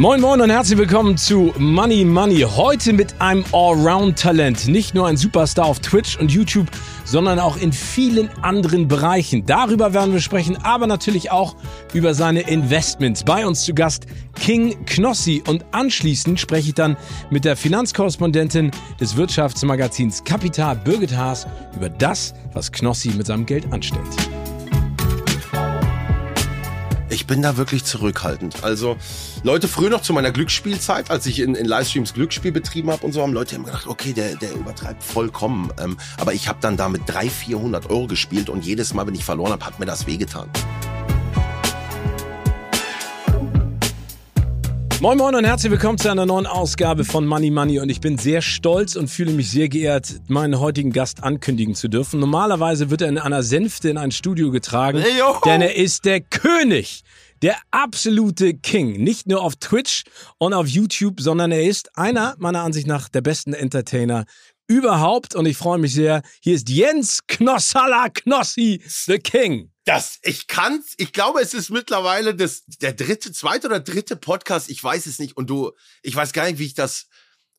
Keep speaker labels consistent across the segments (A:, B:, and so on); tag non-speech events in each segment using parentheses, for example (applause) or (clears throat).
A: Moin Moin und herzlich willkommen zu Money Money. Heute mit einem Allround-Talent. Nicht nur ein Superstar auf Twitch und YouTube, sondern auch in vielen anderen Bereichen. Darüber werden wir sprechen, aber natürlich auch über seine Investments. Bei uns zu Gast King Knossi und anschließend spreche ich dann mit der Finanzkorrespondentin des Wirtschaftsmagazins Kapital, Birgit Haas, über das, was Knossi mit seinem Geld anstellt.
B: Ich bin da wirklich zurückhaltend. Also Leute, früher noch zu meiner Glücksspielzeit, als ich in, in Livestreams Glücksspiel betrieben habe und so, haben Leute immer gedacht, okay, der, der übertreibt vollkommen. Ähm, aber ich habe dann damit 300, 400 Euro gespielt und jedes Mal, wenn ich verloren habe, hat mir das wehgetan.
A: Moin Moin und herzlich willkommen zu einer neuen Ausgabe von Money Money und ich bin sehr stolz und fühle mich sehr geehrt, meinen heutigen Gast ankündigen zu dürfen. Normalerweise wird er in einer Sänfte in ein Studio getragen, hey, denn er ist der König, der absolute King. Nicht nur auf Twitch und auf YouTube, sondern er ist einer meiner Ansicht nach der besten Entertainer überhaupt und ich freue mich sehr. Hier ist Jens Knossalla Knossi, the King.
B: Das, ich kann's, ich glaube, es ist mittlerweile das, der dritte, zweite oder dritte Podcast, ich weiß es nicht. Und du, ich weiß gar nicht, wie ich das,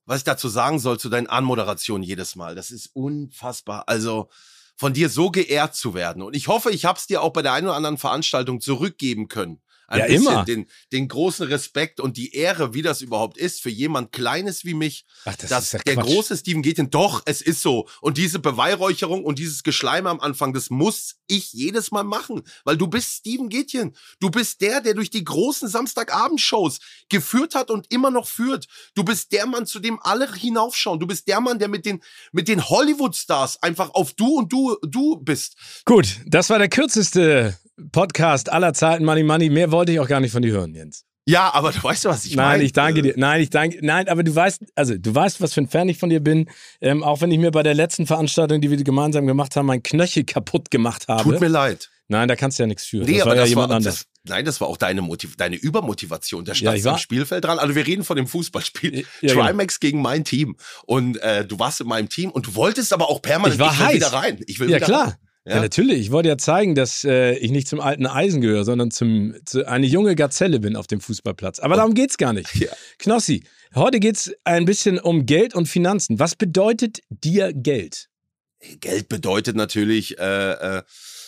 B: was ich dazu sagen soll zu deinen Anmoderationen jedes Mal. Das ist unfassbar. Also, von dir so geehrt zu werden. Und ich hoffe, ich hab's dir auch bei der einen oder anderen Veranstaltung zurückgeben können ein
A: ja,
B: bisschen
A: immer.
B: Den, den großen Respekt und die Ehre, wie das überhaupt ist für jemand Kleines wie mich,
A: Ach, das
B: dass
A: ist ja
B: der
A: Quatsch.
B: große Steven Gätchen, doch, es ist so. Und diese Beweihräucherung und dieses Geschleime am Anfang, das muss ich jedes Mal machen, weil du bist Steven Gätchen. Du bist der, der durch die großen Samstagabendshows geführt hat und immer noch führt. Du bist der Mann, zu dem alle hinaufschauen. Du bist der Mann, der mit den, mit den Hollywood-Stars einfach auf du und du, du bist.
A: Gut, das war der kürzeste Podcast aller Zeiten, Money Money. Mehr wollte ich auch gar nicht von dir hören, Jens.
B: Ja, aber du weißt, was ich
A: Nein,
B: meine.
A: ich danke dir. Nein, ich danke. Nein, aber du weißt, also du weißt, was für ein Fan ich von dir bin. Ähm, auch wenn ich mir bei der letzten Veranstaltung, die wir gemeinsam gemacht haben, mein Knöchel kaputt gemacht habe.
B: Tut mir leid.
A: Nein, da kannst du ja nichts für.
B: Nee,
A: das
B: aber
A: war ja
B: das
A: jemand
B: war,
A: anders.
B: Das, nein, das war auch deine, Motiv deine Übermotivation. Der
A: Ja,
B: stand
A: ich
B: am Spielfeld dran. Also wir reden von dem Fußballspiel.
A: Ja, genau.
B: Trimax gegen mein Team. Und äh, du warst in meinem Team und du wolltest aber auch permanent,
A: Ich war
B: will
A: heiß.
B: wieder rein. Ich will
A: Ja,
B: wieder
A: klar.
B: Rein.
A: Ja.
B: Ja.
A: natürlich. Ich wollte ja zeigen, dass äh, ich nicht zum alten Eisen gehöre, sondern zum, zu eine junge Gazelle bin auf dem Fußballplatz. Aber darum geht's gar nicht. (laughs)
B: Ja.
A: Knossi, heute geht's ein bisschen um Geld und Finanzen. Was bedeutet dir Geld?
B: Geld bedeutet natürlich äh, äh,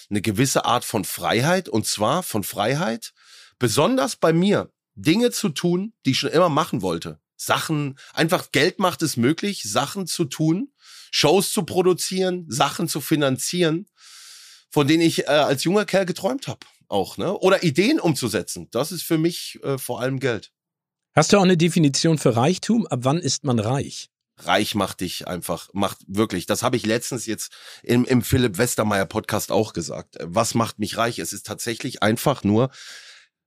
B: eine gewisse Art von Freiheit. Und zwar von Freiheit, besonders bei mir, Dinge zu tun, die ich schon immer machen wollte. Sachen, einfach Geld macht es möglich, Sachen zu tun, Shows zu produzieren, Sachen zu finanzieren, von denen ich äh, als junger Kerl geträumt habe. Auch, ne? Oder Ideen umzusetzen. Das ist für mich äh, vor allem Geld.
A: Hast du auch eine Definition für Reichtum? Ab wann ist man reich?
B: reich macht dich einfach, macht wirklich. Das habe ich letztens jetzt im, im Philipp Westermeier Podcast auch gesagt. Was macht mich reich? Es ist tatsächlich einfach nur,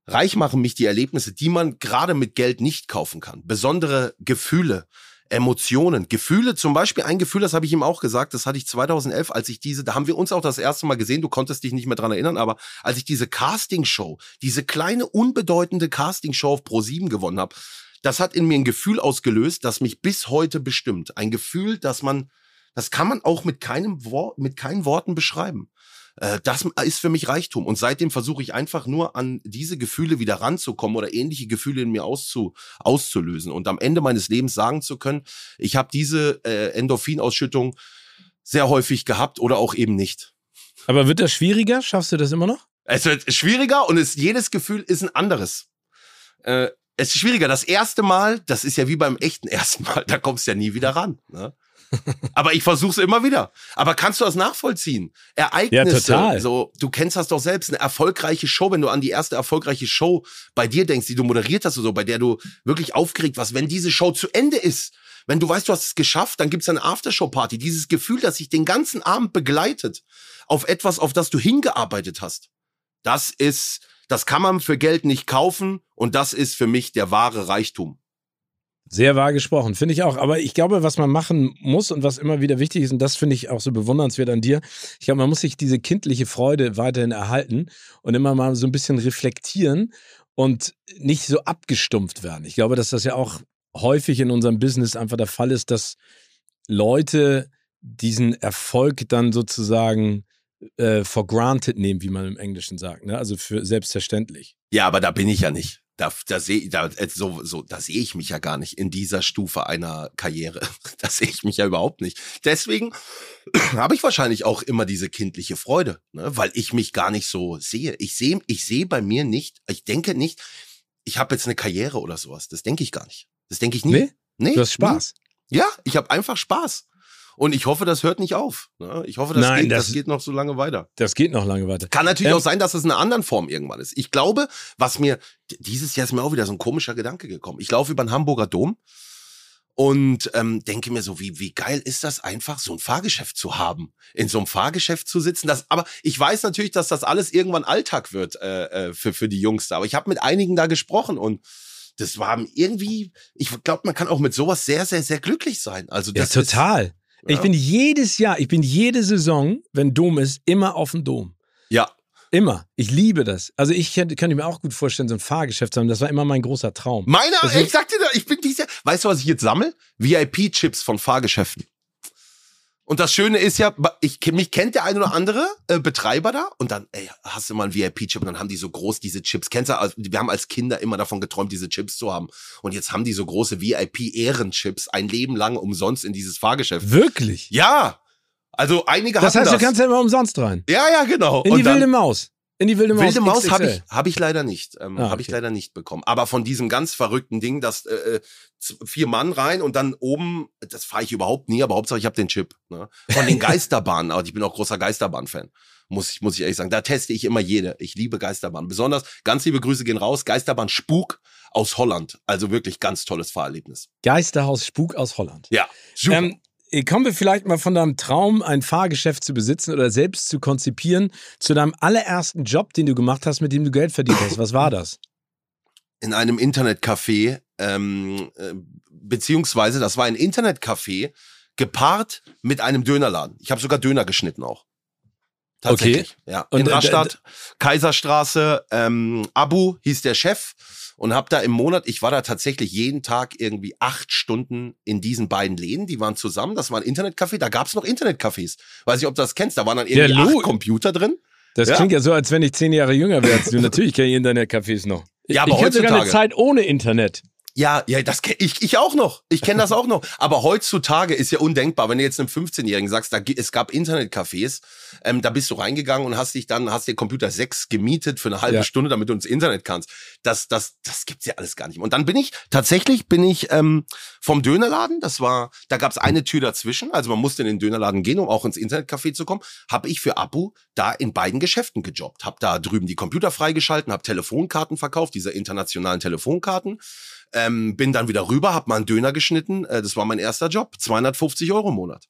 B: reich machen mich die Erlebnisse, die man gerade mit Geld nicht kaufen kann. Besondere Gefühle, Emotionen, Gefühle, zum Beispiel ein Gefühl, das habe ich ihm auch gesagt, das hatte ich 2011, als ich diese, da haben wir uns auch das erste Mal gesehen, du konntest dich nicht mehr dran erinnern, aber als ich diese Castingshow, diese kleine, unbedeutende Castingshow auf Pro7 gewonnen habe, das hat in mir ein Gefühl ausgelöst, das mich bis heute bestimmt. Ein Gefühl, dass man, das kann man auch mit keinem Wort, mit keinen Worten beschreiben. Äh, Das ist für mich Reichtum. Und seitdem versuche ich einfach nur an diese Gefühle wieder ranzukommen oder ähnliche Gefühle in mir auszu, auszulösen. Und am Ende meines Lebens sagen zu können, ich habe diese äh, Endorphinausschüttung sehr häufig gehabt oder auch eben nicht.
A: Aber wird das schwieriger? Schaffst du das immer noch?
B: Es wird schwieriger und es, jedes Gefühl ist ein anderes. Äh, es ist schwieriger. Das erste Mal, das ist ja wie beim echten (laughs) ersten Mal, da kommst du ja nie wieder ran. Ne? Aber ich versuche es immer wieder. Aber kannst du das nachvollziehen? Ereignisse,
A: Ja, total.
B: so du kennst das doch selbst, eine erfolgreiche Show, wenn du an die erste erfolgreiche Show bei dir denkst, die du moderiert hast oder so, bei der du wirklich aufgeregt warst, wenn diese Show zu Ende ist, wenn du weißt, du hast es geschafft, dann gibt's eine Aftershow-Party. Dieses Gefühl, das sich den ganzen Abend begleitet auf etwas, auf das du hingearbeitet hast. Das ist, das kann man für Geld nicht kaufen und das ist für mich der wahre Reichtum.
A: Sehr wahr gesprochen, finde ich auch. Aber ich glaube, was man machen muss und was immer wieder wichtig ist, und das finde ich auch so bewundernswert an dir, ich glaube, man muss sich diese kindliche Freude weiterhin erhalten und immer mal so ein bisschen reflektieren und nicht so abgestumpft werden. Ich glaube, dass das ja auch häufig in unserem Business einfach der Fall ist, dass Leute diesen Erfolg dann sozusagen äh, for granted nehmen, wie man im Englischen sagt, ne? also für selbstverständlich.
B: Ja, aber da bin ich ja nicht. Da, da sehe da, äh, so, so, da sehe ich mich ja gar nicht in dieser Stufe einer Karriere. (laughs) Da sehe ich mich ja überhaupt nicht. Deswegen (clears throat) habe ich wahrscheinlich auch immer diese kindliche Freude, ne? weil ich mich gar nicht so sehe. Ich sehe, ich sehe bei mir nicht, ich denke nicht, ich habe jetzt eine Karriere oder sowas. Das denke ich gar nicht. Das denke ich nie. Nee?
A: nee? Du hast Spaß.
B: Nie. Ja, ich habe einfach Spaß. Und ich hoffe, das hört nicht auf. Ne? Ich hoffe, das, Nein, geht, das, das, geht noch so lange weiter.
A: Das geht noch lange weiter.
B: Kann natürlich ähm, auch sein, dass es in einer anderen Form irgendwann ist. Ich glaube, was mir, dieses Jahr ist mir auch wieder so ein komischer Gedanke gekommen. Ich laufe über den Hamburger Dom und ähm, denke mir so, wie, wie geil ist das einfach, so ein Fahrgeschäft zu haben, in so einem Fahrgeschäft zu sitzen. Das, aber ich weiß natürlich, dass das alles irgendwann Alltag wird äh, äh für, für die Jungs da. Aber ich habe mit einigen da gesprochen und das war irgendwie, ich glaube, man kann auch mit sowas sehr, sehr, sehr glücklich sein. Also das
A: ja, total. Ist, ich bin jedes Jahr, ich bin jede Saison, wenn Dom ist, immer auf dem Dom.
B: Ja.
A: Immer. Ich liebe das. Also ich könnte, mir auch gut vorstellen, so ein Fahrgeschäft zu haben. Das war immer mein großer Traum.
B: Meiner, ich sag dir, ich bin dieser, weißt du, was ich jetzt sammle? VIP-Chips von Fahrgeschäften. Und das Schöne ist ja, ich, mich kennt der ein oder andere äh, Betreiber da und dann, ey, hast du mal einen VIP-Chip und dann haben die so groß diese Chips. Kennst du, also, wir haben als Kinder immer davon geträumt, diese Chips zu haben. Und jetzt haben die so große VIP-Ehrenchips ein Leben lang umsonst in dieses Fahrgeschäft.
A: Wirklich?
B: Ja. Also einige
A: das heißt, das. du kannst ja immer umsonst rein.
B: Ja, ja, genau.
A: In die wilde Maus. In die wilde Maus.
B: Wilde Maus habe ich, hab ich leider nicht. Ähm, ah, habe ich leider nicht bekommen. Aber von diesem ganz verrückten Ding, dass äh, äh vier Mann rein und dann oben, das fahre ich überhaupt nie, aber Hauptsache ich habe den Chip. Ne? Von den (laughs) Geisterbahnen, aber ich bin auch großer Geisterbahn-Fan. Muss ich, muss ich ehrlich sagen. Da teste ich immer jede. Ich liebe Geisterbahn. Besonders, ganz liebe Grüße gehen raus, Geisterbahn Spuk aus Holland. Also wirklich ganz tolles Fahrerlebnis.
A: Geisterhaus Spuk aus Holland.
B: Ja, super. Ähm,
A: äh, kommen wir vielleicht mal von deinem Traum, ein Fahrgeschäft zu besitzen oder selbst zu konzipieren, zu deinem allerersten Job, den du gemacht hast, mit dem du Geld verdient hast. Was war das?
B: In einem Internetcafé, ähm, äh, beziehungsweise das war ein Internetcafé gepaart mit einem Dönerladen. Ich habe sogar Döner geschnitten auch. Tatsächlich. Okay. Ja. In Und, Rastatt, Kaiserstraße, ähm, Abu hieß der Chef und habe da im Monat, ich war da tatsächlich jeden Tag irgendwie acht Stunden in diesen beiden Läden, die waren zusammen, das war ein Internetcafé, da gab es noch Internetcafés. Weiß nicht, ob du das kennst, da waren dann irgendwie acht Computer drin.
A: Das ja. klingt ja so, als wenn ich zehn Jahre jünger wäre als du. Natürlich kenne ich Internetcafés noch.
B: Ja, aber
A: ich
B: heutzutage.
A: sogar eine Zeit ohne Internet.
B: Ja, ja, das kenn ich, ich auch noch. Ich kenne das auch noch. Aber heutzutage ist ja undenkbar, wenn du jetzt einem 15-Jährigen sagst, da, es gab Internetcafés, ähm, da bist du reingegangen und hast dich dann, hast dir Computer 6 gemietet für eine halbe ja. Stunde, damit du ins Internet kannst. Das, das, das gibt's ja alles gar nicht. Und dann bin ich, tatsächlich bin ich ähm, vom Dönerladen, das war, da gab's eine Tür dazwischen, also man musste in den Dönerladen gehen, um auch ins Internetcafé zu kommen, habe ich für Abu da in beiden Geschäften gejobbt. Hab da drüben die Computer freigeschalten, hab Telefonkarten verkauft, diese internationalen Telefonkarten ähm, bin dann wieder rüber, hab mal einen Döner geschnitten. Äh, das war mein erster Job. 250 Euro im Monat.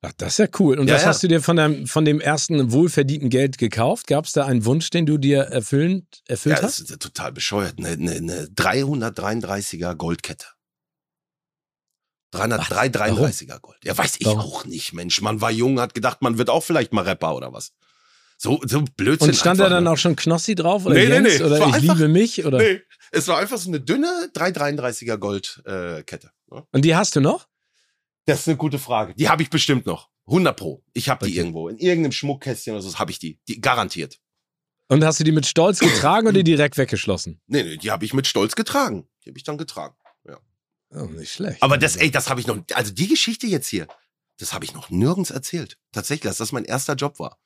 A: Ach, das ist ja cool. Und ja, was ja. hast du dir von, deinem, von dem ersten wohlverdienten Geld gekauft? Gab es da einen Wunsch, den du dir erfüllen, erfüllt ja, hast?
B: Das ist total bescheuert. Eine, eine, eine 333er Goldkette. 333er Gold. Ja, weiß ich Warum? auch nicht, Mensch. Man war jung, hat gedacht, man wird auch vielleicht mal Rapper oder was. So, so Blödsinn.
A: Und stand da dann ne? auch schon Knossi drauf? Oder
B: nee, Jens,
A: nee, nee. Oder ich einfach, liebe mich? Oder? Nee,
B: es war einfach so eine dünne 333er Goldkette. Äh, ne?
A: Und die hast du noch?
B: Das ist eine gute Frage. Die habe ich bestimmt noch. 100 pro. Ich habe die okay. irgendwo. In irgendeinem Schmuckkästchen oder so habe ich die. Die garantiert.
A: Und hast du die mit Stolz getragen oder direkt weggeschlossen?
B: Nee, nee, die habe ich mit Stolz getragen. Die habe ich dann getragen. Ja.
A: Oh, nicht schlecht.
B: Aber das, ey, das habe ich noch. Also die Geschichte jetzt hier, das habe ich noch nirgends erzählt. Tatsächlich, dass das mein erster Job war.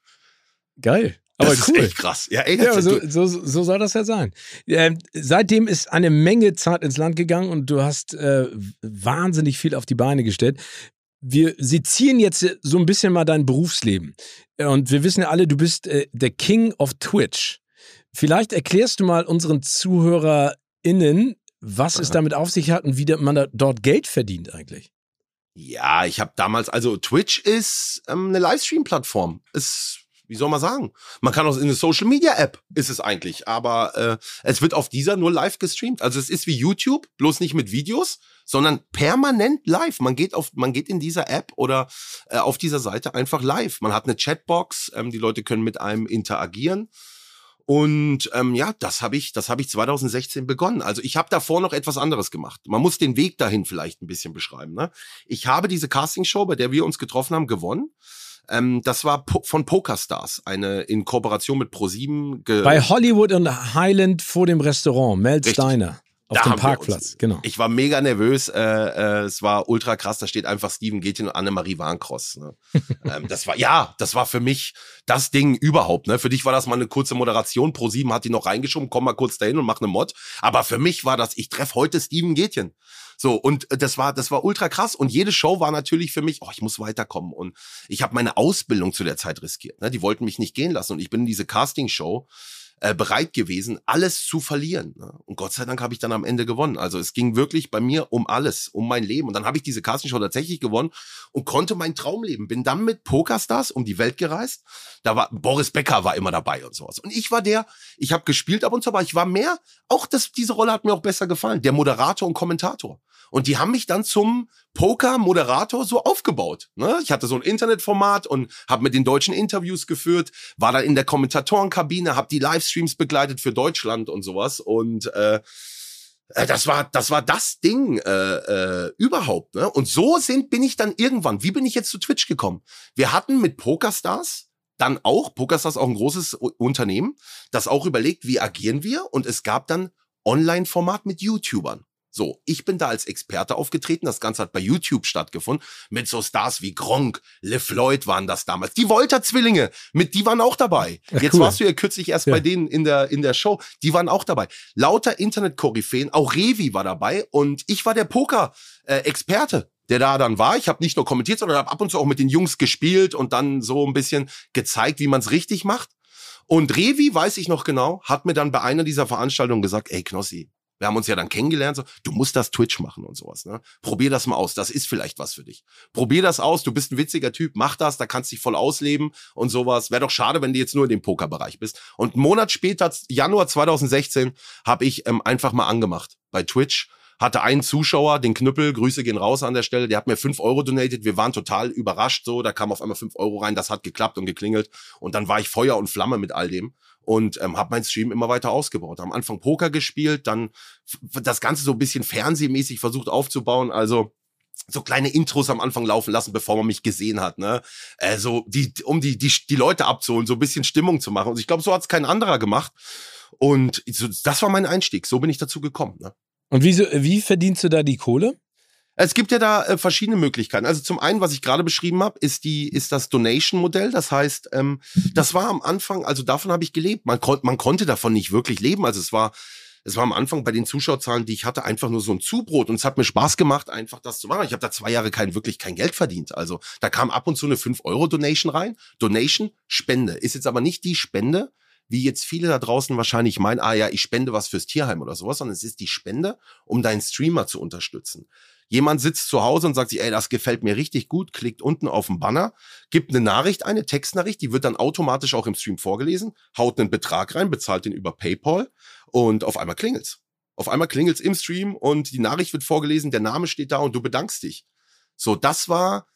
A: Geil.
B: Aber das cool. ist echt krass. Ja, ey,
A: ja so, so, so soll das ja sein. Ähm, seitdem ist eine Menge Zeit ins Land gegangen und du hast äh, wahnsinnig viel auf die Beine gestellt. Wir sezieren jetzt so ein bisschen mal dein Berufsleben. Und wir wissen ja alle, du bist äh, der King of Twitch. Vielleicht erklärst du mal unseren ZuhörerInnen, was Aha. es damit auf sich hat und wie man da dort Geld verdient eigentlich.
B: Ja, ich habe damals, also Twitch ist ähm, eine Livestream-Plattform. Ist wie soll man sagen? Man kann auch in eine Social Media App ist es eigentlich, aber äh, es wird auf dieser nur live gestreamt. Also es ist wie YouTube, bloß nicht mit Videos, sondern permanent live. Man geht auf, man geht in dieser App oder äh, auf dieser Seite einfach live. Man hat eine Chatbox, ähm, die Leute können mit einem interagieren. Und ähm, ja, das habe ich, das habe ich 2016 begonnen. Also ich habe davor noch etwas anderes gemacht. Man muss den Weg dahin vielleicht ein bisschen beschreiben. Ne? Ich habe diese Castingshow, bei der wir uns getroffen haben, gewonnen. Ähm, das war po von Pokerstars, eine in Kooperation mit ProSieben.
A: Bei Hollywood und Highland vor dem Restaurant, Mel Steiner. Auf da dem Parkplatz, genau.
B: Ich war mega nervös. Äh, äh, es war ultra krass. Da steht einfach Steven Gätchen und Annemarie Warncross. Ne? (laughs) ähm, das war, ja, das war für mich das Ding überhaupt. Ne? Für dich war das mal eine kurze Moderation. Pro 7 hat die noch reingeschoben. Komm mal kurz dahin und mach eine Mod. Aber für mich war das, ich treffe heute Steven Gätchen. So, und das war, das war ultra krass. Und jede Show war natürlich für mich, oh, ich muss weiterkommen. Und ich habe meine Ausbildung zu der Zeit riskiert. Ne? Die wollten mich nicht gehen lassen. Und ich bin in diese Casting-Show äh, bereit gewesen, alles zu verlieren. Ne? Und Gott sei Dank habe ich dann am Ende gewonnen. Also es ging wirklich bei mir um alles, um mein Leben. Und dann habe ich diese Castingshow tatsächlich gewonnen und konnte mein Traum leben. Bin dann mit Pokerstars um die Welt gereist. Da war Boris Becker war immer dabei und sowas. Und ich war der, ich habe gespielt ab und zu, aber ich war mehr, auch das, diese Rolle hat mir auch besser gefallen, der Moderator und Kommentator. Und die haben mich dann zum Poker-Moderator so aufgebaut. Ne? Ich hatte so ein Internetformat und habe mit den Deutschen Interviews geführt, war dann in der Kommentatorenkabine, habe die Livestreams begleitet für Deutschland und sowas. Und äh, äh, das war das war das Ding äh, äh, überhaupt. Ne? Und so sind bin ich dann irgendwann. Wie bin ich jetzt zu Twitch gekommen? Wir hatten mit Pokerstars dann auch Pokerstars auch ein großes Unternehmen, das auch überlegt, wie agieren wir. Und es gab dann Online-Format mit YouTubern. So, ich bin da als Experte aufgetreten. Das Ganze hat bei YouTube stattgefunden. Mit so Stars wie Gronk, LeFloid waren das damals. Die Volta-Zwillinge, mit die waren auch dabei. Ach, Jetzt cool. warst du ja kürzlich erst ja. bei denen in der, in der Show. Die waren auch dabei. Lauter Internet-Koryphäen, auch Revi war dabei und ich war der Poker-Experte. der da dann war. Ich habe nicht nur kommentiert, sondern habe ab und zu auch mit den Jungs gespielt und dann so ein bisschen gezeigt, wie man es richtig macht. Und Revi, weiß ich noch genau, hat mir dann bei einer dieser Veranstaltungen gesagt, ey Knossi, wir haben uns ja dann kennengelernt, so, du musst das Twitch machen und sowas. Ne? Probier das mal aus, das ist vielleicht was für dich. Probier das aus, du bist ein witziger Typ, mach das, da kannst du dich voll ausleben und sowas. Wäre doch schade, wenn du jetzt nur in dem Pokerbereich bist. Und einen Monat später, Januar 2016, habe ich ähm, einfach mal angemacht bei Twitch hatte einen Zuschauer, den Knüppel, Grüße gehen raus an der Stelle, der hat mir fünf Euro donated. Wir waren total überrascht so, da kam auf einmal fünf Euro rein, das hat geklappt und geklingelt. Und dann war ich Feuer und Flamme mit all dem und ähm, habe mein Stream immer weiter ausgebaut. Am Anfang Poker gespielt, dann das Ganze so ein bisschen fernsehmäßig versucht aufzubauen. Also so kleine Intros am Anfang laufen lassen, bevor man mich gesehen hat, ne? Also die, um die, die, die Leute abzuholen, so ein bisschen Stimmung zu machen. Und ich glaube, so hat es kein anderer gemacht. Und so, das war mein Einstieg. So bin ich dazu gekommen. Ne?
A: Und wie, wie verdienst du da die Kohle?
B: Es gibt ja da äh, verschiedene Möglichkeiten. Also zum einen, was ich gerade beschrieben habe, ist die ist das Donation-Modell. Das heißt, ähm, das war am Anfang, also davon habe ich gelebt. Man, kon man konnte davon nicht wirklich leben. Also es war es war am Anfang bei den Zuschauerzahlen, die ich hatte, einfach nur so ein Zubrot und es hat mir Spaß gemacht, einfach das zu machen. Ich habe da zwei Jahre kein wirklich kein Geld verdient. Also da kam ab und zu eine 5 Euro Donation rein. Donation Spende ist jetzt aber nicht die Spende, wie jetzt viele da draußen wahrscheinlich meinen, ah ja, ich spende was fürs Tierheim oder sowas, sondern es ist die Spende, um deinen Streamer zu unterstützen. Jemand sitzt zu Hause und sagt sich, ey, das gefällt mir richtig gut, klickt unten auf den Banner, gibt eine Nachricht, eine Textnachricht, die wird dann automatisch auch im Stream vorgelesen, haut einen Betrag rein, bezahlt den über PayPal und auf einmal klingelt's. Auf einmal klingelt's im Stream und die Nachricht wird vorgelesen, der Name steht da und du bedankst dich. So, das war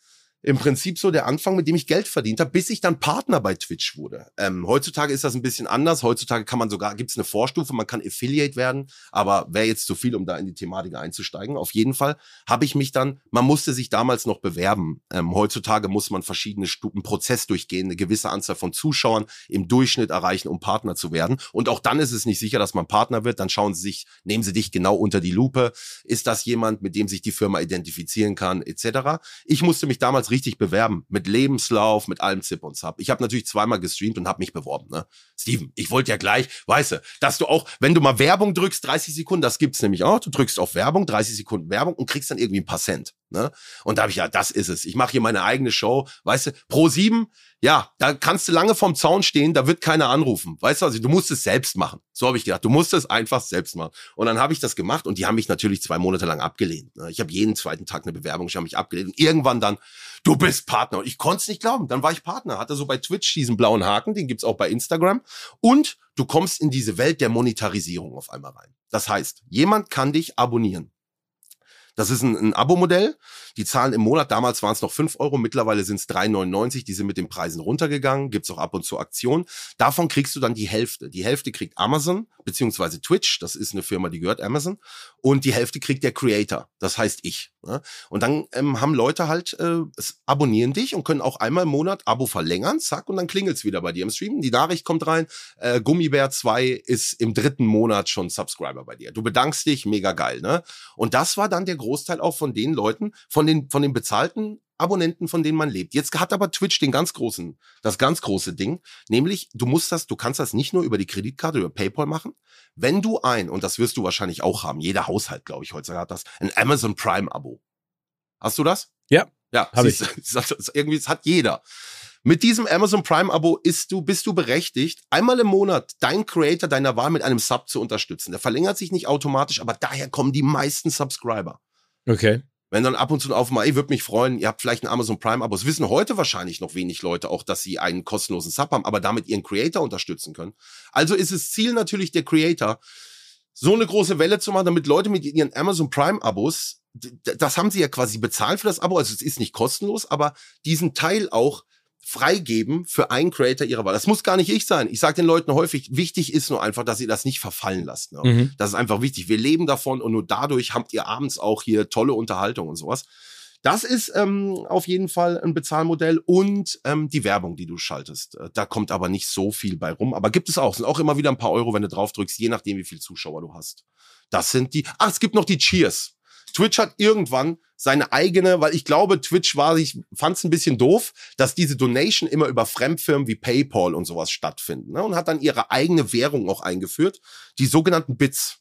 B: im Prinzip so der Anfang, mit dem ich Geld verdient habe, bis ich dann Partner bei Twitch wurde. Ähm, heutzutage ist das ein bisschen anders. Heutzutage kann man sogar, gibt es eine Vorstufe, man kann Affiliate werden, aber wäre jetzt zu viel, um da in die Thematik einzusteigen. Auf jeden Fall habe ich mich dann, man musste sich damals noch bewerben. Ähm, heutzutage muss man verschiedene Stufen, Prozess durchgehen, eine gewisse Anzahl von Zuschauern im Durchschnitt erreichen, um Partner zu werden. Und auch dann ist es nicht sicher, dass man Partner wird. Dann schauen sie sich, nehmen sie dich genau unter die Lupe. Ist das jemand, mit dem sich die Firma identifizieren kann, etc. Ich musste mich damals richtig bewerben. Mit Lebenslauf, mit allem Zip und Zap. Ich habe natürlich zweimal gestreamt und habe mich beworben. Ne? Steven, ich wollte ja gleich, weißt du, dass du auch, wenn du mal Werbung drückst, 30 Sekunden, das gibt's nämlich auch. Du drückst auf Werbung, 30 Sekunden Werbung und kriegst dann irgendwie ein paar Cent. Ne? Und da habe ich, ja, das ist es. Ich mache hier meine eigene Show. Weißt du, Pro 7, ja, da kannst du lange vorm Zaun stehen, da wird keiner anrufen. Weißt du, also du musst es selbst machen. So habe ich gedacht, du musst es einfach selbst machen. Und dann habe ich das gemacht und die haben mich natürlich zwei Monate lang abgelehnt. Ne? Ich habe jeden zweiten Tag eine Bewerbung, ich habe mich abgelehnt. Und irgendwann dann, du bist Partner. Ich konnte es nicht glauben. Dann war ich Partner. Hatte so bei Twitch diesen blauen Haken, den gibt's auch bei Instagram. Und du kommst in diese Welt der Monetarisierung auf einmal rein. Das heißt, jemand kann dich abonnieren. Das ist ein, ein Abo-Modell. Die zahlen im Monat, damals waren es noch fünf Euro, mittlerweile sind es 3,99. Die sind mit den Preisen runtergegangen, gibt's auch ab und zu Aktionen. Davon kriegst du dann die Hälfte. Die Hälfte kriegt Amazon, beziehungsweise Twitch, das ist eine Firma, die gehört Amazon. Und die Hälfte kriegt der Creator, das heißt ich. Ne? Und dann ähm, haben Leute halt, äh, abonnieren dich und können auch einmal im Monat Abo verlängern, zack, und dann klingelt's wieder bei dir im Stream. Die Nachricht kommt rein, äh, Gummibär 2 ist im dritten Monat schon Subscriber bei dir. Du bedankst dich, mega geil, ne? Und das war dann der Großteil auch von den Leuten, von den, von den bezahlten Abonnenten, von denen man lebt. Jetzt hat aber Twitch den ganz großen, das ganz große Ding, nämlich du musst das, du kannst das nicht nur über die Kreditkarte über PayPal machen. Wenn du ein, und das wirst du wahrscheinlich auch haben, jeder Haushalt, glaube ich, heutzutage hat das, ein Amazon Prime Abo. Hast du das?
A: Ja.
B: Ja,
A: hab ich. (laughs)
B: irgendwie, das hat jeder. Mit diesem Amazon Prime Abo ist du, bist du berechtigt, einmal im Monat deinen Creator deiner Wahl mit einem Sub zu unterstützen. Der verlängert sich nicht automatisch, aber daher kommen die meisten Subscriber.
A: Okay.
B: Wenn dann ab und zu auf mal, ey, würde mich freuen, ihr habt vielleicht ein Amazon Prime Abo. Es wissen heute wahrscheinlich noch wenig Leute auch, dass sie einen kostenlosen Sub haben, aber damit ihren Creator unterstützen können. Also ist es Ziel natürlich der Creator, so eine große Welle zu machen, damit Leute mit ihren Amazon Prime Abos, das haben sie ja quasi bezahlt für das Abo, also es ist nicht kostenlos, aber diesen Teil auch freigeben für einen Creator ihrer Wahl. Das muss gar nicht ich sein. Ich sage den Leuten häufig, wichtig ist nur einfach, dass ihr das nicht verfallen lasst. Ne? Mhm. Das ist einfach wichtig. Wir leben davon und nur dadurch habt ihr abends auch hier tolle Unterhaltung und sowas. Das ist ähm, auf jeden Fall ein Bezahlmodell und ähm, die Werbung, die du schaltest. Äh, da kommt aber nicht so viel bei rum. Aber gibt es auch. Sind auch immer wieder ein paar Euro, wenn du drauf drückst, je nachdem, wie viel Zuschauer du hast. Das sind die. Ach, es gibt noch die Cheers. Twitch hat irgendwann seine eigene, weil ich glaube, Twitch war, ich fand es ein bisschen doof, dass diese Donation immer über Fremdfirmen wie PayPal und sowas stattfinden. Ne? Und hat dann ihre eigene Währung auch eingeführt, die sogenannten Bits.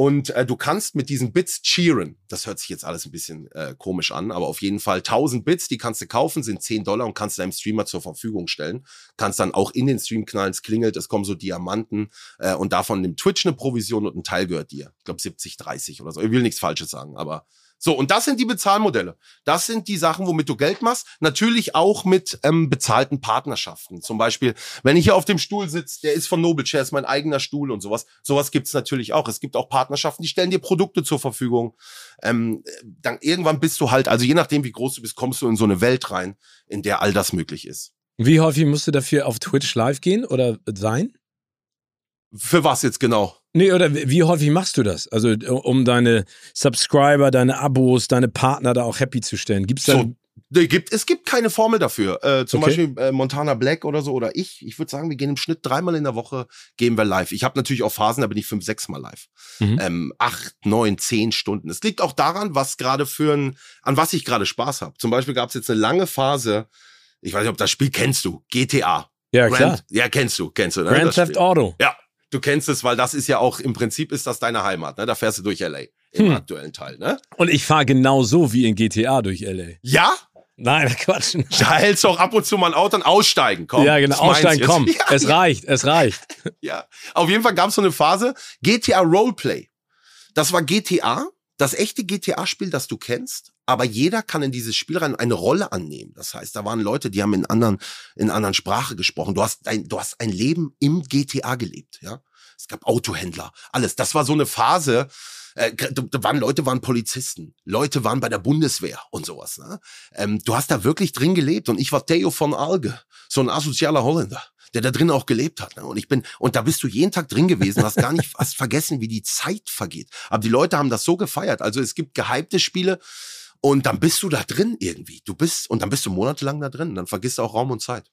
B: Und äh, du kannst mit diesen Bits cheeren. Das hört sich jetzt alles ein bisschen äh, komisch an, aber auf jeden Fall 1000 Bits, die kannst du kaufen, sind 10 Dollar und kannst deinem Streamer zur Verfügung stellen. Kannst dann auch in den Stream knallen, es klingelt, es kommen so Diamanten äh, und davon nimmt Twitch eine Provision und ein Teil gehört dir. Ich glaube 70, 30 oder so. Ich will nichts Falsches sagen, aber so, und das sind die Bezahlmodelle. Das sind die Sachen, womit du Geld machst. Natürlich auch mit ähm, bezahlten Partnerschaften. Zum Beispiel, wenn ich hier auf dem Stuhl sitze, der ist von Noble Chairs, mein eigener Stuhl und sowas. Sowas gibt's natürlich auch. Es gibt auch Partnerschaften, die stellen dir Produkte zur Verfügung. Ähm, dann irgendwann bist du halt, also je nachdem, wie groß du bist, kommst du in so eine Welt rein, in der all das möglich ist.
A: Wie häufig musst du dafür auf Twitch live gehen oder sein?
B: Für was jetzt genau?
A: Nee, oder wie häufig machst du das? Also, um deine Subscriber, deine Abos, deine Partner da auch happy zu stellen. Gibt's da. So,
B: gibt, es gibt keine Formel dafür. Äh, zum okay. Beispiel äh, Montana Black oder so oder ich. Ich würde sagen, wir gehen im Schnitt dreimal in der Woche gehen wir live. Ich habe natürlich auch Phasen, da bin ich fünf, sechs Mal live. Mhm. Ähm, acht, neun, zehn Stunden. Es liegt auch daran, was gerade für ein, an was ich gerade Spaß habe. Zum Beispiel gab es jetzt eine lange Phase. Ich weiß nicht, ob das Spiel kennst du. GTA.
A: Ja, Grand, klar.
B: Ja, kennst du, kennst du.
A: Ne? Grand Theft Auto.
B: Ja, du kennst es, weil das ist ja auch im Prinzip ist das deine Heimat, ne? Da fährst du durch LA im hm. aktuellen Teil, ne?
A: Und ich fahre genau so wie in GTA durch LA.
B: Ja?
A: Nein, (laughs) Quatsch.
B: Da hältst du auch ab und zu mal ein Auto und aussteigen, komm.
A: Ja, genau, aussteigen, komm. (laughs) Ja, es ja. reicht, es reicht. (laughs)
B: Ja, auf jeden Fall gab es so eine Phase, GTA Roleplay. Das war GTA, das echte GTA-Spiel, das du kennst, aber jeder kann in dieses Spiel rein eine Rolle annehmen. Das heißt, da waren Leute, die haben in anderen, in anderen Sprache gesprochen. Du hast ein, du hast ein Leben im GTA gelebt, ja. Es gab Autohändler, alles. Das war so eine Phase, äh, da waren Leute waren Polizisten, Leute waren bei der Bundeswehr und sowas. Ne? Ähm, du hast da wirklich drin gelebt und ich war Theo von Alge, so ein asozialer Holländer der da drin auch gelebt hat. Ne? Und ich bin, und da bist du jeden Tag drin gewesen, hast gar nicht, (laughs) hast vergessen, wie die Zeit vergeht. Aber die Leute haben das so gefeiert. Also es gibt gehypte Spiele und dann bist du da drin irgendwie. Du bist, und dann bist du monatelang da drin. Dann vergisst du auch Raum und Zeit.